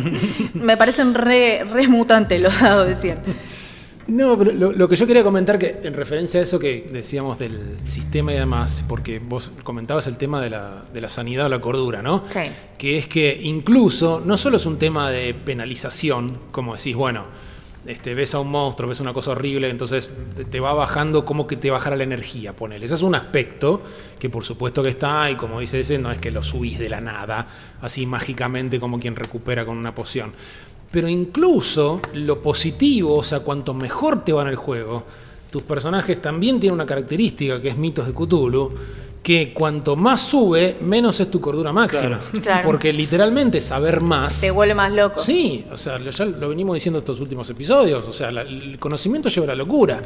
Me parecen re, re mutantes los dados de 100. No, pero lo, lo que yo quería comentar que en referencia a eso que decíamos del sistema y demás, porque vos comentabas el tema de la, de la sanidad o la cordura, ¿no? Sí. Que es que incluso no solo es un tema de penalización, como decís, bueno, este, ves a un monstruo, ves una cosa horrible, entonces te- va bajando como que te bajara la energía, ponele. Ese es un aspecto que por supuesto que está, y como dice ese, no es que lo subís de la nada, así mágicamente como quien recupera con una poción. Pero incluso lo positivo, o sea, cuanto mejor te va en el juego, tus personajes también tienen una característica que es mitos de Cthulhu, que cuanto más sube, menos es tu cordura máxima. Claro. Claro. Porque literalmente saber más... Te vuelve más loco. Sí, o sea, lo- ya lo venimos diciendo estos últimos episodios, o sea, la- el conocimiento lleva a la locura.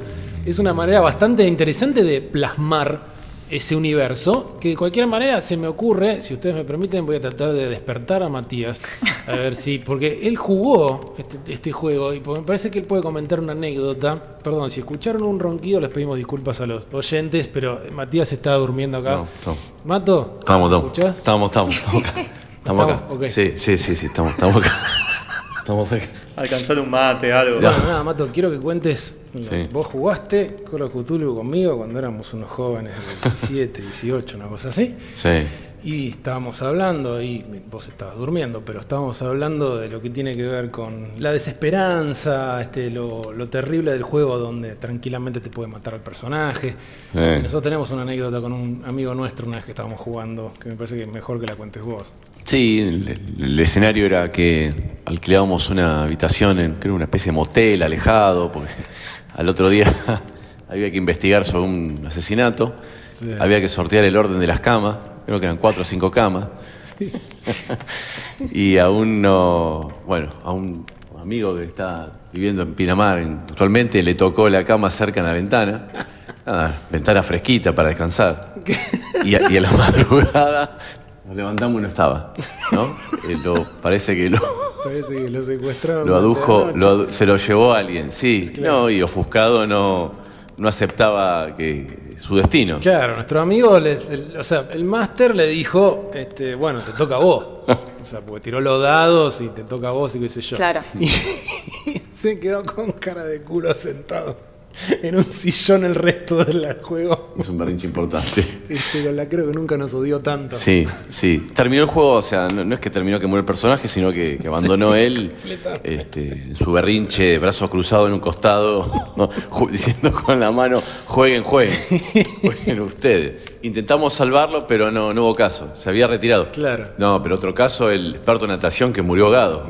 Es una manera bastante interesante de plasmar ese universo, que de cualquier manera se me ocurre, si ustedes me permiten, voy a tratar de despertar a Matías, a ver si, porque él jugó este, este juego y me parece que él puede comentar una anécdota. Perdón, si escucharon un ronquido les pedimos disculpas a los oyentes, pero Matías está durmiendo acá. No. Mato, Estamos, ¿me estamos. Estamos, estamos, estamos acá. Estamos acá. Estamos, ok. Sí, sí, sí, sí, estamos, estamos acá. Estamos acá. Alcanzar un mate, algo. Bueno, nada, Mato, quiero que cuentes. Sí. Vos jugaste Call of Cthulhu conmigo cuando éramos unos jóvenes de 17, 18, una cosa así. Sí. Y estábamos hablando, y vos estabas durmiendo, pero estábamos hablando de lo que tiene que ver con la desesperanza, este, lo, lo terrible del juego donde tranquilamente te puede matar al personaje. Sí. Nosotros tenemos una anécdota con un amigo nuestro una vez que estábamos jugando, que me parece que es mejor que la cuentes vos. Sí, el, el escenario era que alquilábamos una habitación en, creo, una especie de motel alejado, porque al otro día había que investigar sobre un asesinato, Sí. había que sortear el orden de las camas, creo que eran cuatro o cinco camas, y a uno, bueno, a un amigo que está viviendo en Pinamar en- actualmente le tocó la cama cerca en la ventana, ventana fresquita para descansar, y a, y a la madrugada nos levantamos y no estaba, ¿no? Eh, lo- parece que lo, Parece que lo secuestraron. lo adujo, lo adu- se lo llevó alguien, sí, no, y ofuscado no, no aceptaba que su destino. Claro, nuestro amigo, les- el- o sea, el máster le dijo, este, bueno, te toca a vos. O sea, porque tiró los dados y te toca a vos y qué sé yo. Claro. Y se quedó con cara de culo sentado en un sillón el resto del juego. Es un berrinche importante. Este, con la creo que nunca nos odió tanto. Sí, sí. Terminó el juego, o sea, no, no es que terminó que murió el personaje, sino que, que abandonó él este, en su berrinche, brazos cruzados en un costado, diciendo con la mano, jueguen, jueguen, jueguen ustedes. Intentamos salvarlo, pero no, no hubo caso, se había retirado. Claro. No, pero otro caso, el experto en natación que murió ahogado.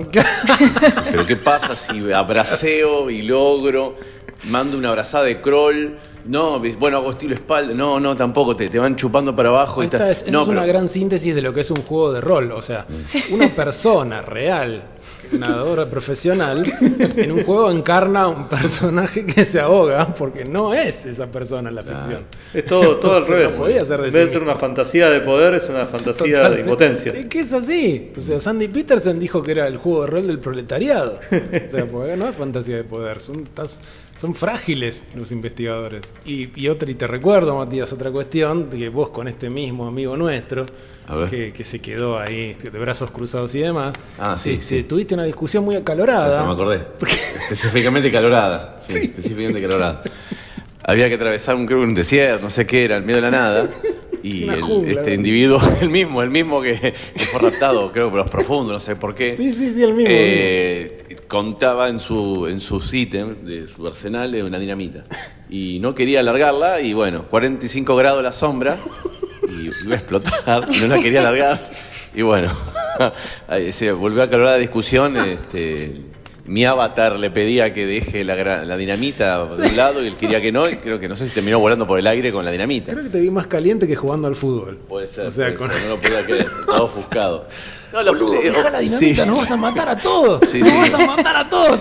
Pero ¿qué pasa si abraceo y logro, mando una abrazada de crawl? No, bueno, hago estilo espalda. No, no, tampoco, te, te van chupando para abajo. y Esta tal. es, no, es una gran síntesis de lo que es un juego de rol. O sea, una persona real, nadadora profesional, en un juego encarna un personaje que se ahoga porque no es esa persona en la ficción. Es todo, todo al revés. no podía ser de en vez de sí ser una fantasía de poder, es una fantasía de impotencia. Es que es así. O sea, Sandy Peterson dijo que era el juego de rol del proletariado. O sea, porque no es fantasía de poder. Son, estás- son frágiles los investigadores. Y, y otra, y te recuerdo, Matías, otra cuestión, que vos con este mismo amigo nuestro, A que, que se quedó ahí de brazos cruzados y demás, Ah, sí, este, sí. tuviste una discusión muy acalorada. No me acordé. Específicamente calorada. Sí, específicamente calorada. Había que atravesar un, creo, un desierto, no sé qué era, en medio de la nada. Y el- jungla, este individuo, el mismo, el mismo que, que fue raptado, creo, por los profundos, no sé por qué. Sí, sí, sí, el mismo. eh, contaba en, su, en sus ítems de su arsenal de una dinamita. Y no quería alargarla, y bueno, 45 grados la sombra, y iba a explotar, y no la quería alargar. Y bueno, se volvió a acalorar la discusión. Este, mi avatar le pedía que deje la, gra- la dinamita de un lado y él quería que no, y creo que no sé si terminó volando por el aire con la dinamita. Creo que te vi más caliente que jugando al fútbol. Puede ser, O sea, puede con- ser, no lo podía creer, estaba ofuscado. No, lo- Boludo, eh, oh, la dinamita, sí. nos vas a matar a todos. Sí, nos sí. vas a matar a todos.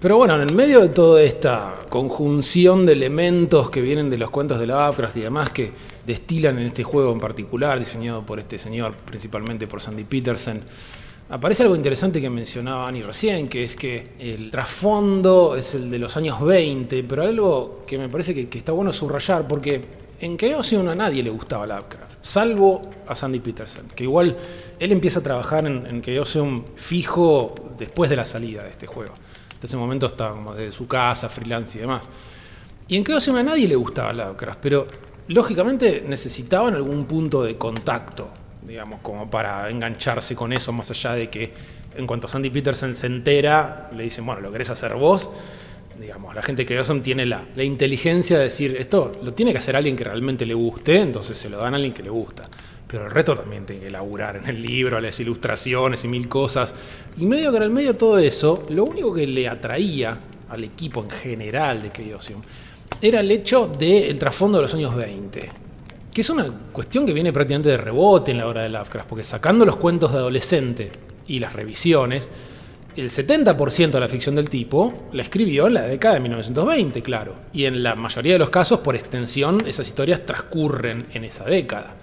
Pero bueno, en el medio de toda esta conjunción de elementos que vienen de los cuentos de Lovecraft y demás que destilan en este juego en particular, diseñado por este señor, principalmente por Sandy Peterson, aparece algo interesante que mencionaba Annie recién, que es que el trasfondo es el de los años 20, pero algo que me parece que, está bueno subrayar, porque en Chaosium a nadie le gustaba Lovecraft, salvo a Sandy Peterson, que igual él empieza a trabajar en, en Chaosium fijo después de la salida de este juego. En ese momento estaba como desde su casa, freelance y demás. Y en Chaosium a nadie le gustaba Lovecraft, pero lógicamente necesitaban algún punto de contacto, digamos, como para engancharse con eso, más allá de que en cuanto Sandy Peterson se entera, le dicen, bueno, ¿lo querés hacer vos? Digamos, la gente de Chaosium tiene la, la inteligencia de decir, esto lo tiene que hacer alguien que realmente le guste, entonces se lo dan a alguien que le gusta. Pero el resto también tiene que laburar en el libro, las ilustraciones y mil cosas. Y medio que en el medio de todo eso, lo único que le atraía al equipo en general de Chaosium era el hecho del trasfondo de los años 20. Que es una cuestión que viene prácticamente de rebote en la obra de Lovecraft, porque sacando los cuentos de adolescente y las revisiones, el 70% de la ficción del tipo la escribió en la década de 1920, claro. Y en la mayoría de los casos, por extensión, esas historias transcurren en esa década.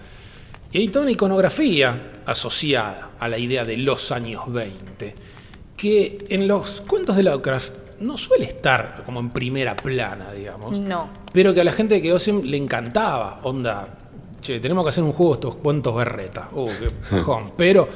Y hay toda una iconografía asociada a la idea de los años 20, que en los cuentos de Lovecraft no suele estar como en primera plana, digamos. No. Pero que a la gente de Keosim le encantaba. Onda, che, tenemos que hacer un juego de estos cuentos berreta. Uh, qué bajón. Pero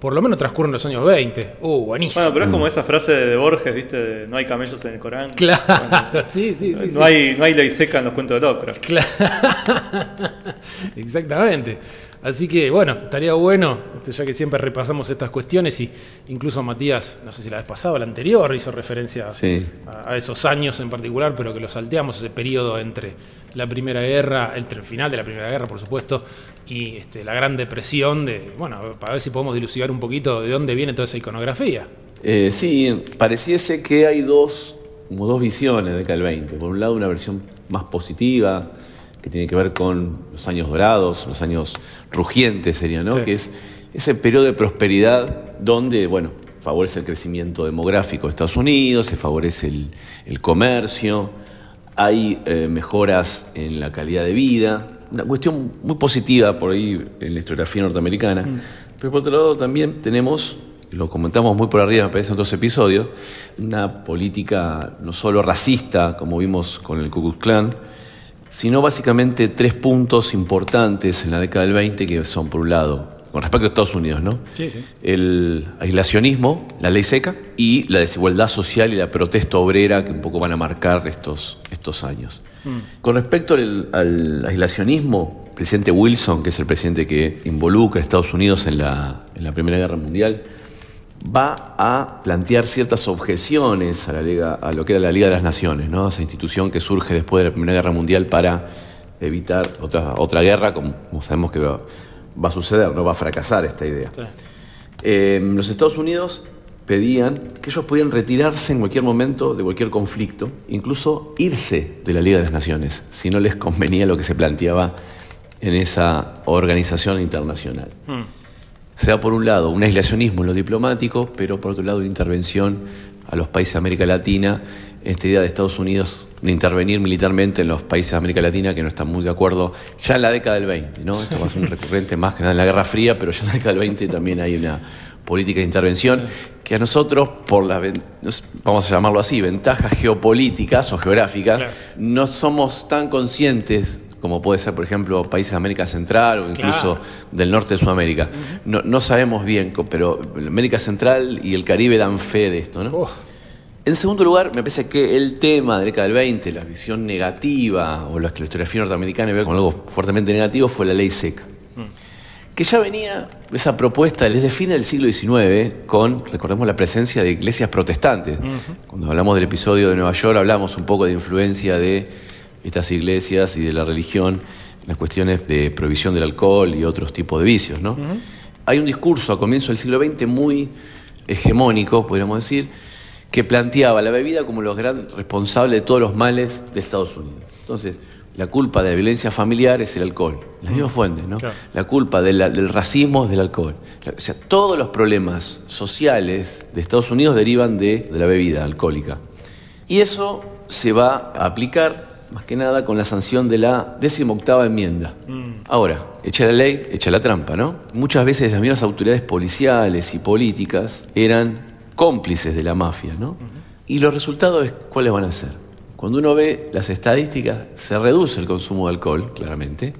por lo menos transcurren los años 20. Uh, buenísimo. Bueno, pero es como esa frase de Borges, ¿viste? De, no hay camellos en el Corán. Claro, sí, sí, sí. no, sí. Hay, no hay ley seca en los cuentos de Lovecraft. Claro. Exactamente. Así que bueno, estaría bueno, este, ya que siempre repasamos estas cuestiones y incluso Matías, no sé si la vez pasada o la anterior, hizo referencia Sí. a, a esos años en particular, pero que lo salteamos, ese periodo entre la Primera Guerra, entre el final de la Primera Guerra, por supuesto, y este, la Gran Depresión, de, bueno, para ver si podemos dilucidar un poquito de dónde viene toda esa iconografía. Eh, sí, pareciese que hay dos, como dos visiones de 20. Por un lado, una versión más positiva, que tiene que ver con los años dorados, los años rugientes sería, ¿no? Sí. Que es ese periodo de prosperidad donde, bueno, favorece el crecimiento demográfico de Estados Unidos, se favorece el, el comercio, hay eh, mejoras en la calidad de vida, una cuestión muy positiva por ahí en la historiografía norteamericana. Pero por otro lado también tenemos, lo comentamos muy por arriba, me parece, en otros episodios, una política no solo racista, como vimos con el Ku Klux Klan, sino básicamente tres puntos importantes en la década del 20 que son, por un lado, con respecto a Estados Unidos, ¿no? Sí, sí. El aislacionismo, la ley seca y la desigualdad social y la protesta obrera que un poco van a marcar estos, estos años. Con respecto al, al aislacionismo, el presidente Wilson, que es el presidente que involucra a Estados Unidos en la, en la Primera Guerra Mundial, va a plantear ciertas objeciones a, la Liga- a lo que era la Liga de las Naciones, ¿no? esa institución que surge después de la Primera Guerra Mundial para evitar otra, otra guerra, como, como sabemos que va, va a suceder, no va a fracasar esta idea. Eh, los Estados Unidos pedían que ellos podían retirarse en cualquier momento de cualquier conflicto, incluso irse de la Liga de las Naciones, si no les convenía lo que se planteaba en esa organización internacional. Sea por un lado un aislacionismo en lo diplomático, pero por otro lado una intervención a los países de América Latina, esta idea de Estados Unidos de intervenir militarmente en los países de América Latina que no están muy de acuerdo, ya en la década del 20, ¿no? Esto va a ser un recurrente más que nada en la Guerra Fría, pero ya en la década del 20 también hay una política de intervención que a nosotros, por sé, vamos a llamarlo así, ventajas geopolíticas o geográficas, Claro. no somos tan conscientes como puede ser, por ejemplo, países de América Central o incluso Claro. del norte de Sudamérica. no, no sabemos bien, pero América Central y el Caribe dan fe de esto, ¿no? Oh, En segundo lugar, me parece que el tema de la década del 20, la visión negativa, o la que la historiografía norteamericana ve como algo fuertemente negativo, fue la ley seca. Que ya venía esa propuesta desde fines del siglo XIX con, recordemos, la presencia de iglesias protestantes. Cuando hablamos del episodio de Nueva York, hablamos un poco de influencia de estas iglesias y de la religión en las cuestiones de prohibición del alcohol y otros tipos de vicios. ¿no? Hay un discurso a comienzo del siglo XX muy hegemónico, podríamos decir, que planteaba la bebida como los gran responsable de todos los males de Estados Unidos. Entonces, la culpa de la violencia familiar es el alcohol, la misma fuente, ¿no? Claro. La culpa de la- del racismo es del alcohol. O sea, todos los problemas sociales de Estados Unidos derivan de, de la bebida alcohólica. Y eso se va a aplicar más que nada con la sanción de la decimoctava enmienda. Ahora, echa la ley, echa la trampa, ¿no? Muchas veces las mismas autoridades policiales y políticas eran cómplices de la mafia, ¿no? Y los resultados, ¿cuáles van a ser? Cuando uno ve las estadísticas, se reduce el consumo de alcohol, claramente,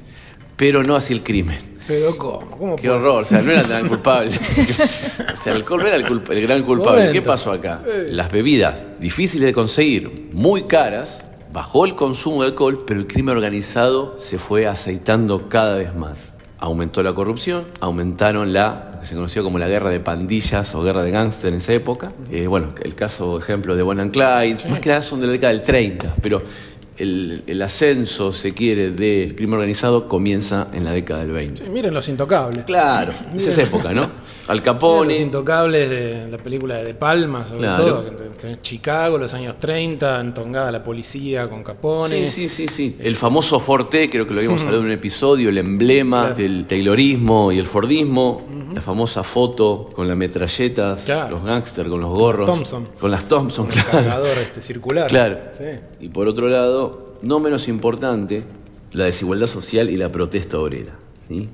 pero no así el crimen. pero ¿cómo? ¿Cómo Qué horror, o sea, no era tan culpable. o sea, el alcohol no era el, culpa- el gran culpable. Momento. ¿Qué pasó acá? Las bebidas difíciles de conseguir, muy caras, bajó el consumo de alcohol, pero el crimen organizado se fue aceitando cada vez más. Aumentó la corrupción, aumentaron la, que se conoció como la guerra de pandillas o guerra de gángster en esa época. Eh, bueno, el caso, ejemplo, de and Clyde, más que nada son de la década del 30, pero el, el ascenso, se quiere, del crimen organizado comienza en la década del 20. Sí, miren los intocables. Claro, es esa época, ¿no? Al Los Capone. intocables de la película de De Palma, sobre Claro. todo. Chicago, los años 30, entongada la policía con Capone. Sí, sí, sí, sí. El famoso Forte, creo que lo habíamos hablado en un episodio, el emblema Claro. del Taylorismo y el Fordismo, la famosa foto con las metralletas, Claro. los gángsters con los gorros. Thompson. Con las Thompson, El claro. cargador este circular. Claro. Sí. Y por otro lado, no menos importante, la desigualdad social y la protesta obrera. ¿sí?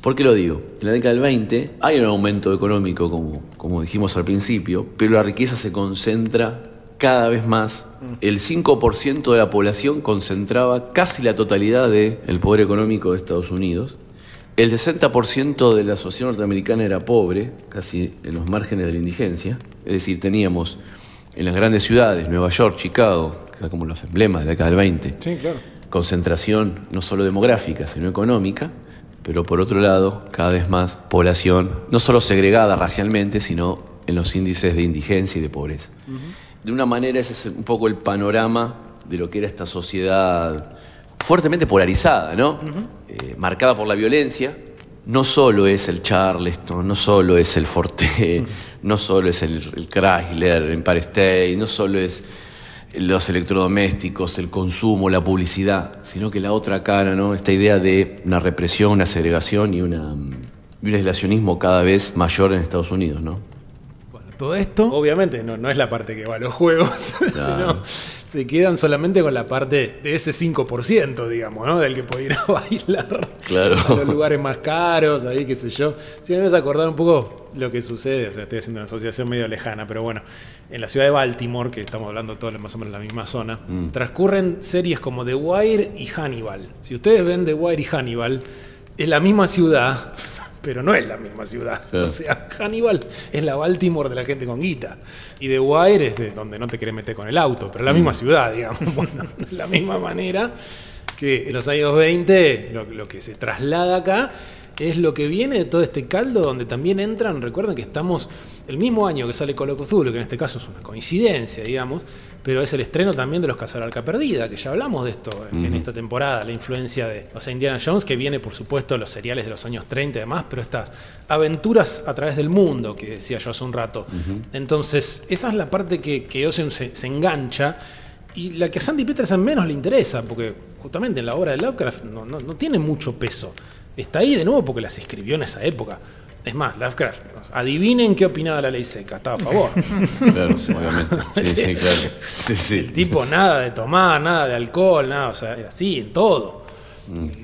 ¿Por qué lo digo? En la década del 20 hay un aumento económico, como, como dijimos al principio, pero la riqueza se concentra cada vez más. El 5% de la población concentraba casi la totalidad del poder económico de Estados Unidos. El 60% de la sociedad norteamericana era pobre, casi en los márgenes de la indigencia. Es decir, teníamos en las grandes ciudades, Nueva York, Chicago, que son como los emblemas de la década del 20, Sí, claro. concentración no solo demográfica, sino económica, pero por otro lado, cada vez más población, no solo segregada racialmente, sino en los índices de indigencia y de pobreza. De una manera, ese es un poco el panorama de lo que era esta sociedad fuertemente polarizada, ¿no? Eh, marcada por la violencia. No solo es el Charleston, no solo es el Forte, no solo es el, el Chrysler, Empire State, no solo es los electrodomésticos, el consumo, la publicidad, sino que la otra cara, ¿no? Esta idea de una represión, una segregación y, una, y un aislacionismo cada vez mayor en Estados Unidos, ¿no? Bueno, todo esto, obviamente, no, no es la parte que va a los juegos, sino se quedan solamente con la parte de ese 5%, digamos, ¿no? Del que puede ir a bailar Claro. a los lugares más caros, ahí, qué sé yo. Si me vas a acordar un poco lo que sucede, o sea, estoy haciendo una asociación medio lejana, pero bueno, en la ciudad de Baltimore, que estamos hablando todos más o menos en la misma zona, transcurren series como The Wire y Hannibal. Si ustedes ven The Wire y Hannibal, es la misma ciudad, pero no es la misma ciudad. O sea, Hannibal es la Baltimore de la gente con guita. Y The Wire es donde no te querés meter con el auto, pero es la misma ciudad, digamos. Bueno, de la misma manera que en los años 20 lo, lo que se traslada acá es lo que viene de todo este caldo donde también entran, recuerden que estamos el mismo año que sale Colo Cthulhu, que en este caso es una coincidencia, digamos, pero es el estreno también de Los Arca Perdida, que ya hablamos de esto en, en esta temporada, la influencia de, o sea, Indiana Jones, que viene por supuesto de los seriales de los años 30 y demás, pero estas aventuras a través del mundo, que decía yo hace un rato. Entonces, esa es la parte que, que Ocean se, se engancha. Y la que a Sandy Peterson menos le interesa, porque justamente en la obra de Lovecraft no, no- no tiene mucho peso. Está ahí de nuevo porque las escribió en esa época. Es más, Lovecraft, adivinen qué opinaba la ley seca, estaba a favor. Claro, obviamente. Sí, sí, claro. Sí, sí. El tipo nada de tomar, nada de alcohol, nada, o sea, era así en todo.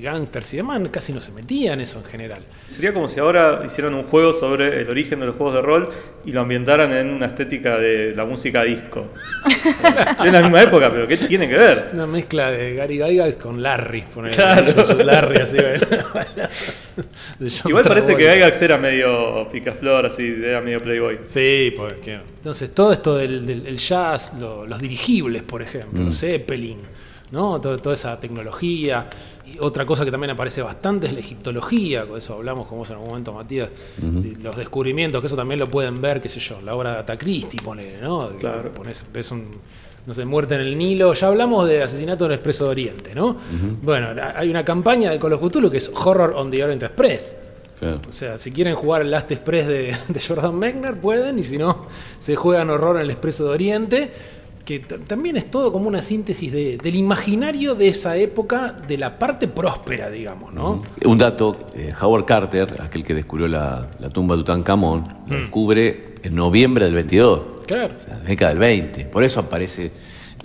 Gangsters y demás casi no se metían eso en general. Sería como si ahora hicieran un juego sobre el origen de los juegos de rol y lo ambientaran en una estética de la música disco. es la misma época, pero ¿qué tiene que ver? Una mezcla de Gary Gygax con Larry. ponele. Claro. Yo soy Larry así. Igual parece que. Gygax era medio picaflor, así, era medio playboy. Sí, porque entonces todo esto del, del- el jazz, lo- los dirigibles, por ejemplo, Zeppelin, ¿no? Todo- toda esa tecnología. Otra cosa que también aparece bastante es la egiptología, con eso hablamos con vos en algún momento, Matías, de los descubrimientos, que eso también lo pueden ver, qué sé yo, la obra de Agatha Christie, ponele, ¿no? Claro. pones- ves un, no sé, muerte en el Nilo, ya hablamos de asesinato en el Expreso de Oriente, ¿no? Bueno, hay una campaña de Call of Cthulhu que es Horror on the Orient Express. Claro. O sea, si quieren jugar el Last Express de, de Jordan Mechner, pueden, y si no, se juegan horror en el Expreso de Oriente, que también es todo como una síntesis de- del imaginario de esa época, de la parte próspera, digamos, ¿no? Un dato, eh, Howard Carter, aquel que descubrió la, la tumba de Tutankamón, lo descubre en noviembre del 22, Claro. la década del 20. Por eso aparece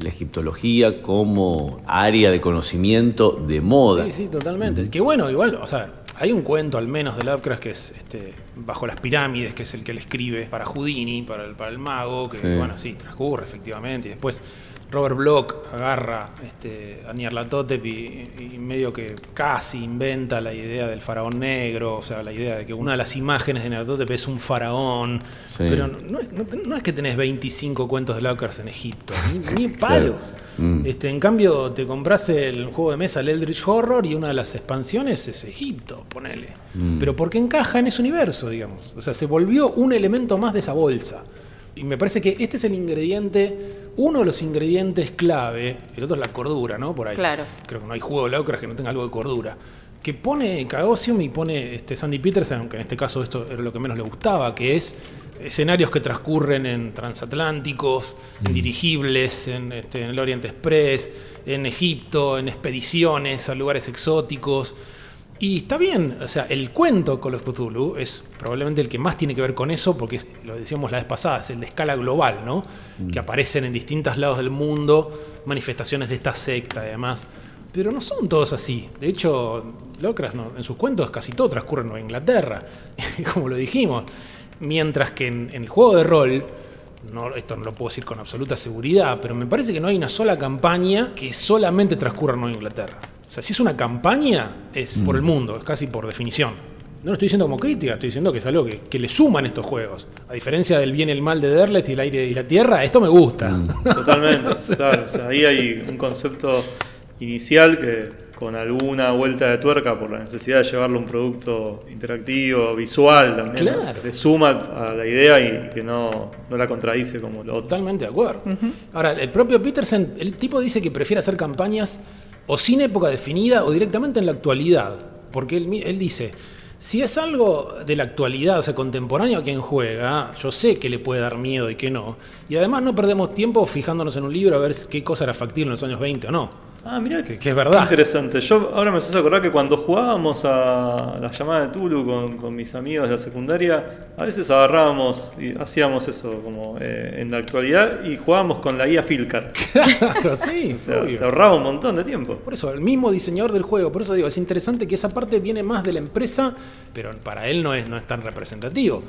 la egiptología como área de conocimiento de moda. Sí, sí, totalmente. Es que bueno, igual, o sea, hay un cuento al menos de Lovecraft que es este, Bajo las pirámides, que es el que le escribe para Houdini, para el, para el mago, que Sí. bueno, sí, transcurre efectivamente. Y después Robert Bloch agarra este, a Nyarlathotep y, y medio que casi inventa la idea del faraón negro, o sea, la idea de que una de las imágenes de Nyarlathotep es un faraón. Sí. Pero no, no es- no que tenés 25 cuentos de Lovecraft en Egipto, ni, ni palo. Mm. Este, en cambio, te compras el juego de mesa, el Eldritch Horror, y una de las expansiones es Egipto, ponele. Mm. Pero porque encaja en ese universo, digamos. O sea, se volvió un elemento más de esa bolsa. Y me parece que este es el ingrediente, uno de los ingredientes clave, el otro es la cordura, ¿no? Por ahí. Claro. Creo que no hay juego de Lovecraft que no tenga algo de cordura. que pone Cagosium y pone este, Sandy Peterson, aunque en este caso esto era lo que menos le gustaba, que es escenarios que transcurren en transatlánticos, en dirigibles, en, este, en el Oriente Express, en Egipto, en expediciones a lugares exóticos. Y está bien, o sea, el cuento Call of Cthulhu es probablemente el que más tiene que ver con eso, porque lo decíamos la vez pasada, es el de escala global, ¿no? Que aparecen en distintos lados del mundo, manifestaciones de esta secta y demás. Pero no son todos así. De hecho, no- en sus cuentos casi todo transcurre en Nueva Inglaterra, como lo dijimos. Mientras que en, en el juego de rol, no, esto no lo puedo decir con absoluta seguridad, pero me parece que no hay una sola campaña que solamente transcurra en Nueva Inglaterra. O sea, si es una campaña, es por el mundo, es casi por definición. No lo estoy diciendo como crítica, estoy diciendo que es algo que, que le suman estos juegos. A diferencia del bien y el mal de Derlet y el aire y la tierra, esto me gusta. Totalmente, claro. O sea, ahí hay un concepto inicial que con alguna vuelta de tuerca por la necesidad de llevarlo a un producto interactivo, visual también, ¿no? Claro. le suma a la idea y que no, no la contradice como lo otro. Totalmente de acuerdo. Ahora, el propio Peterson, el tipo dice que prefiere hacer campañas o sin época definida o directamente en la actualidad. Porque él, dice, si es algo de la actualidad, o sea, contemporáneo a quien juega, yo sé que le puede dar miedo y que no. Y además no perdemos tiempo fijándonos en un libro a ver qué cosa era factible en los años 20 o no. Ah, mirá Que- que es verdad. Interesante. Yo ahora me haces acordar que cuando jugábamos a la llamada de Tulu con, con mis amigos de la secundaria, a veces agarrábamos y hacíamos eso como eh, en la actualidad y jugábamos con la guía Filcar. Claro, sí, O sea, te ahorraba un montón de tiempo. Por eso, el mismo diseñador del juego, por eso digo, es interesante que esa parte viene más de la empresa, pero para él no es, no es tan representativo.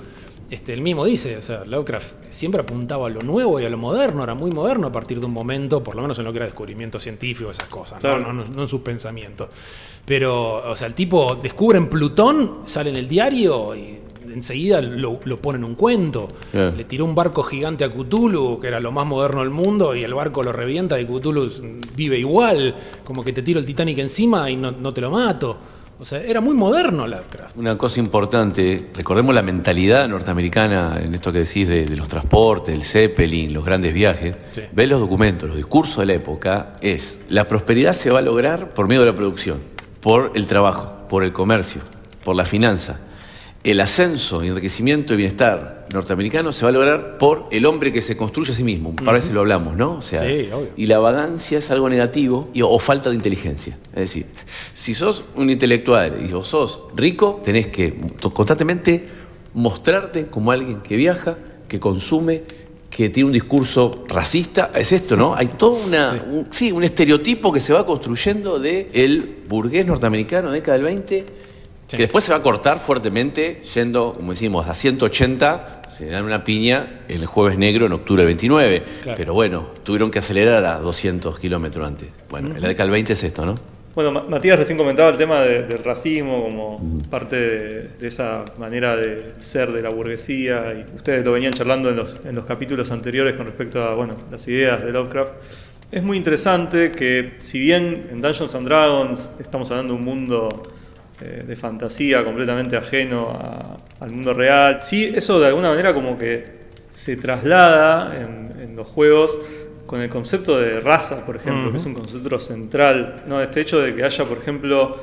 Este, él mismo dice, o sea, Lovecraft siempre apuntaba a lo nuevo y a lo moderno, era muy moderno a partir de un momento, por lo menos en lo que era descubrimiento científico, esas cosas, ¿no? Claro. no, no- no en sus pensamientos. Pero, o sea, el tipo descubre en Plutón, sale en el diario y enseguida lo, lo pone en un cuento. Claro. Le tiró un barco gigante a Cthulhu, que era lo más moderno del mundo, y el barco lo revienta y Cthulhu vive igual, como que te tiro el Titanic encima y no, no te lo mato. O sea, era muy moderno Lovecraft. Una cosa importante, recordemos la mentalidad norteamericana en esto que decís de, de los transportes, el Zeppelin, los grandes viajes. Sí. Ve los documentos, los discursos de la época, es la prosperidad se va a lograr por medio de la producción, por el trabajo, por el comercio, por la finanza. El ascenso, enriquecimiento y bienestar norteamericano se va a lograr por el hombre que se construye a sí mismo. Un par de veces lo hablamos, ¿no? O sea, Sí, obvio. y la vagancia es algo negativo y- o falta de inteligencia. Es decir, si sos un intelectual y o sos rico, tenés que constantemente mostrarte como alguien que viaja, que consume, que tiene un discurso racista. Es esto, ¿no? Hay todo una, un, sí, un estereotipo que se va construyendo de el burgués norteamericano década del 20 Sí. que después se va a cortar fuertemente yendo, como decimos, a 180, se dan una piña el jueves negro en octubre 29. Claro. Pero bueno, tuvieron que acelerar a 200 kilómetros antes. Bueno, en la década del 20 es esto, ¿no? Bueno, Ma- Matías recién comentaba el tema de- del racismo como parte de, de esa manera de ser de la burguesía y ustedes lo venían charlando en los, en los capítulos anteriores con respecto a bueno, las ideas de Lovecraft. Es muy interesante que si bien en Dungeons and Dragons estamos hablando de un mundo eh, de fantasía completamente ajeno a- al mundo real, sí, eso de alguna manera como que se traslada en, en los juegos con el concepto de raza, por ejemplo, que es un concepto central. ¿no? Este hecho de que haya, por ejemplo,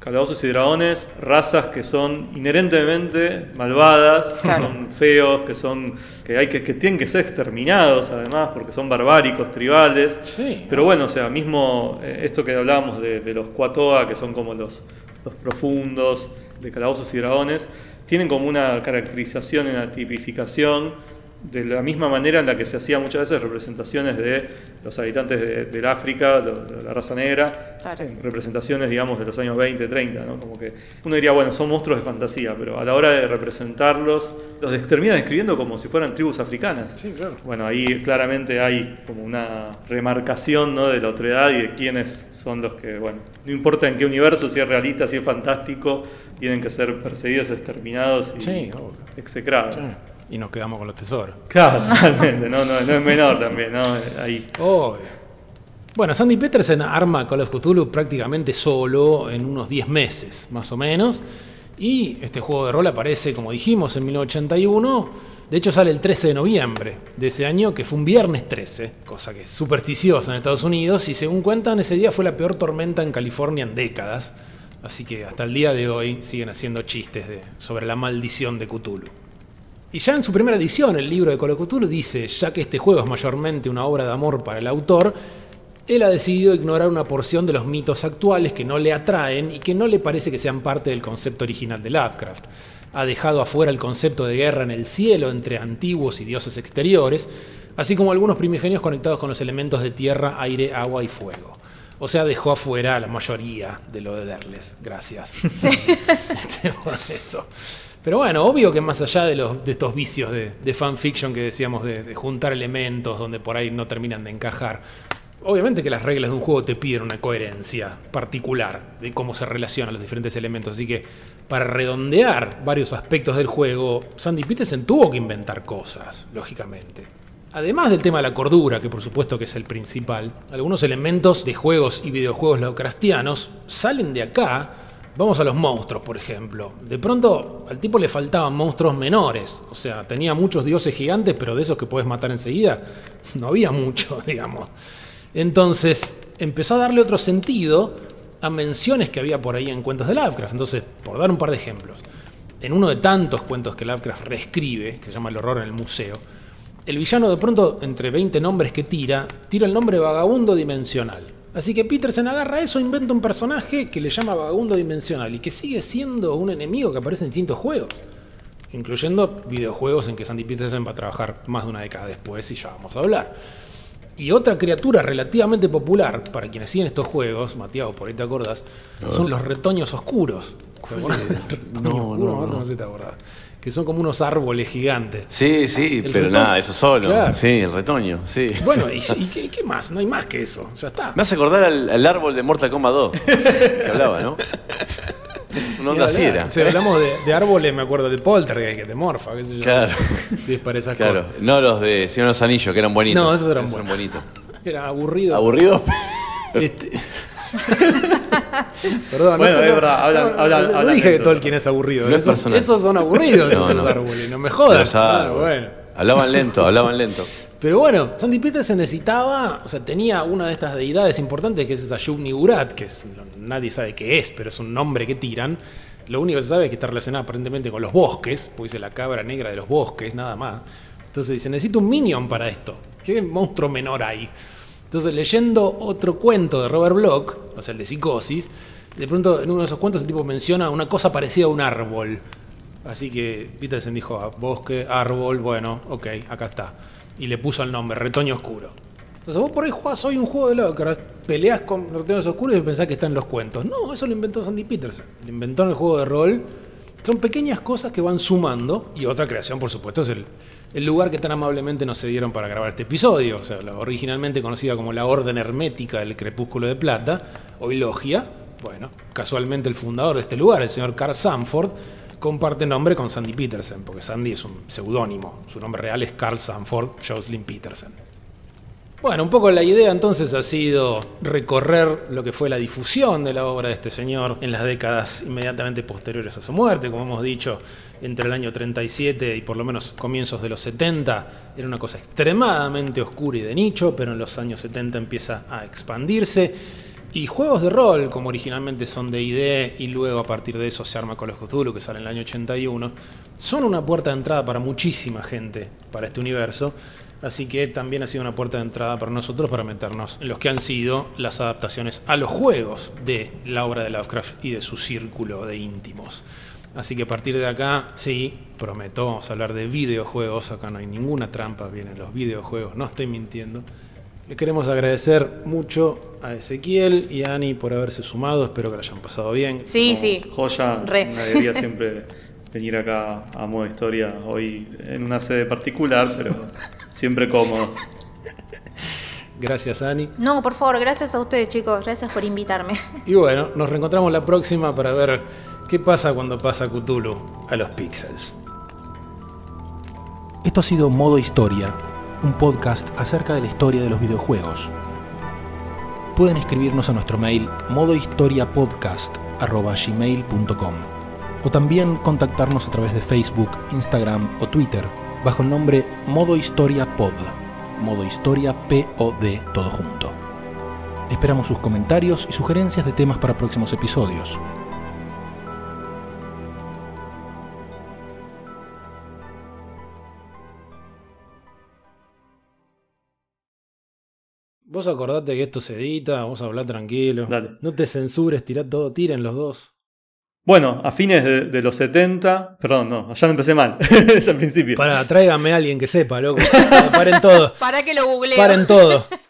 Calabozos y Dragones, razas que son inherentemente malvadas, que son feos, que son que hay que, que tienen que ser exterminados además, porque son barbáricos, tribales. Sí. Pero bueno, o sea, mismo eh, esto que hablábamos de, de los Kuatoa, que son como los, los profundos de Calabozos y Dragones, tienen como una caracterización una tipificación de la misma manera en la que se hacía muchas veces representaciones de los habitantes de- del África, de, de la raza negra, Claro. en representaciones, digamos, de los años 20, 30, ¿no? Como que uno diría, bueno, son monstruos de fantasía, pero a la hora de representarlos, los terminan describiendo como si fueran tribus africanas. Sí, claro. Bueno, ahí claramente hay como una remarcación ¿no? de la otredad y de quiénes son los que, bueno, no importa en qué universo, si es realista, si es fantástico, tienen que ser perseguidos, exterminados y Sí, execrados. Y nos quedamos con los tesoros. Claro, totalmente, no, no, no es menor también, ¿no? Ahí. Obvio. Bueno, Sandy Peterson arma Call of Cthulhu prácticamente solo en unos 10 meses, más o menos. Y este juego de rol aparece, como dijimos, en 1981. De hecho, sale el 13 de noviembre de ese año, que fue un viernes 13, cosa que es supersticiosa en Estados Unidos. Y según cuentan, ese día fue la peor tormenta en California en décadas. Así que hasta el día de hoy siguen haciendo chistes de- sobre la maldición de Cthulhu. Y ya en su primera edición, el libro de Cthulhu dice, ya que este juego es mayormente una obra de amor para el autor, él ha decidido ignorar una porción de los mitos actuales que no le atraen y que no le parece que sean parte del concepto original de Lovecraft. Ha dejado afuera el concepto de guerra en el cielo entre antiguos y dioses exteriores, así como algunos primigenios conectados con los elementos de tierra, aire, agua y fuego. O sea, dejó afuera a la mayoría de lo de Derles. Gracias. Por eso. Pero bueno, obvio que más allá de, los, de estos vicios de, fanfiction que decíamos, de, de juntar elementos donde por ahí no terminan de encajar, obviamente que las reglas de un juego te piden una coherencia particular de cómo se relacionan los diferentes elementos. Así que para redondear varios aspectos del juego, Sandy Peterson tuvo que inventar cosas, lógicamente. Además del tema de la cordura, que por supuesto que es el principal, algunos elementos de juegos y videojuegos lovecraftianos salen de acá. Vamos a los monstruos, por ejemplo. De pronto al tipo le faltaban monstruos menores. O sea, tenía muchos dioses gigantes, pero de esos que puedes matar enseguida, no había mucho, digamos. Entonces empezó a darle otro sentido a menciones que había por ahí en cuentos de Lovecraft. Entonces, por dar un par de ejemplos, en uno de tantos cuentos que Lovecraft reescribe, que se llama El horror en el museo, el villano de pronto, entre 20 nombres que tira, tira el nombre vagabundo dimensional. Así que Peterson agarra eso, inventa un personaje que le llama vagabundo dimensional y que sigue siendo un enemigo que aparece en distintos juegos, incluyendo videojuegos en que Sandy Peterson va a trabajar más de una década después y ya vamos a hablar. Y otra criatura relativamente popular para quienes siguen estos juegos, Mateo, por ahí te acordás, son los retoños oscuros. ¿Te acordás de los retoños No, no, No, no. sé si te acordás. Que son como unos árboles gigantes. Sí, sí, El pero retoño. nada, eso solo. Claro. Sí, el retoño, sí. Bueno, ¿y, y qué, qué más? No hay más que eso. Ya está. Me hace acordar al, al árbol de Mortal Kombat 2, que hablaba, ¿no? Una onda así era. Si hablamos de, de árboles, me acuerdo de Poltergeist, que te morfa, qué sé yo. Claro. Sí, es para esas Claro, cosas. no los de de los Anillos, que eran bonitos. No, esos eran buenos. bonitos. Era aburrido. ¿Aburridos? Este- Perdón, Bueno, esto es no- verdad, hablan- no, hablan- no hablan dije que. Tolkien es aburrido. No es esos, son aburridos No, esos no. árboles, no me jodas. Los Claro, árboles. bueno. Hablaban lento, hablaban lento. Pero bueno, Sandy Peterson necesitaba, o sea, tenía una de estas deidades importantes que es esa Yugni Gurat, que es- no- nadie sabe qué es, pero es un nombre que tiran. Lo único que se sabe es que está relacionada aparentemente con los bosques, pues dice la cabra negra de los bosques, nada más. Entonces dice, necesito un minion para esto. ¿Qué monstruo menor hay? Entonces leyendo otro cuento de Robert Bloch, o sea, el de Psicosis, de pronto en uno de esos cuentos el tipo menciona una cosa parecida a un árbol. Así que Peterson dijo, ah, bosque, árbol, bueno, ok, acá está. Y le puso el nombre, Retoño Oscuro. Entonces vos por ahí jugás hoy un juego de Lovecraft, peleás con retoños oscuros y pensás que está en los cuentos. No, eso lo inventó Sandy Peterson. Lo inventó en el juego de rol. Son pequeñas cosas que van sumando. Y otra creación, por supuesto, es el, el lugar que tan amablemente nos cedieron para grabar este episodio. O sea, originalmente conocida como la Orden Hermética del Crepúsculo de Plata, hoy Logia. Bueno, casualmente el fundador de este lugar, el señor Carl Sanford, comparte nombre con Sandy Peterson, porque Sandy es un seudónimo. Su nombre real es Carl Sanford Jocelyn Peterson. Bueno, un poco la idea entonces ha sido recorrer lo que fue la difusión de la obra de este señor en las décadas inmediatamente posteriores a su muerte. Como hemos dicho, entre el año 37 y por lo menos comienzos de los 70 era una cosa extremadamente oscura y de nicho, pero en los años 70 empieza a expandirse. Y juegos de rol, como originalmente son de ID y luego a partir de eso se arma Call of Cthulhu, que sale en el año 81, son una puerta de entrada para muchísima gente para este universo. Así que también ha sido una puerta de entrada para nosotros para meternos en los que han sido las adaptaciones a los juegos de la obra de Lovecraft y de su círculo de íntimos. Así que a partir de acá, sí, prometo, vamos a hablar de videojuegos. Acá no hay ninguna trampa, vienen los videojuegos, no estoy mintiendo. Les queremos agradecer mucho a Ezequiel y a Ani por haberse sumado. Espero que lo hayan pasado bien. Sí, Somos sí. Joya, Re. una alegría siempre venir acá a modo historia, hoy en una sede particular, pero siempre cómodos. Gracias, Ani. No, por favor, gracias a ustedes, chicos. Gracias por invitarme. Y bueno, nos reencontramos la próxima para ver qué pasa cuando pasa Cthulhu a los pixels. Esto ha sido Modo Historia, un podcast acerca de la historia de los videojuegos. Pueden escribirnos a nuestro mail modohistoriapodcast.gmail.com o también contactarnos a través de Facebook, Instagram o Twitter bajo el nombre Modo Historia Pod, Modo Historia POD todo junto. Esperamos sus comentarios y sugerencias de temas para próximos episodios. Vos acordate que esto se edita, vos hablá tranquilo. Dale. No te censures, tirá todo, tiren los dos. Bueno, a fines de, de los 70, perdón, no, ya no empecé mal, es al principio. Para, tráigame a alguien que sepa, loco. Paren todo. Para que lo googleo. Paren todo.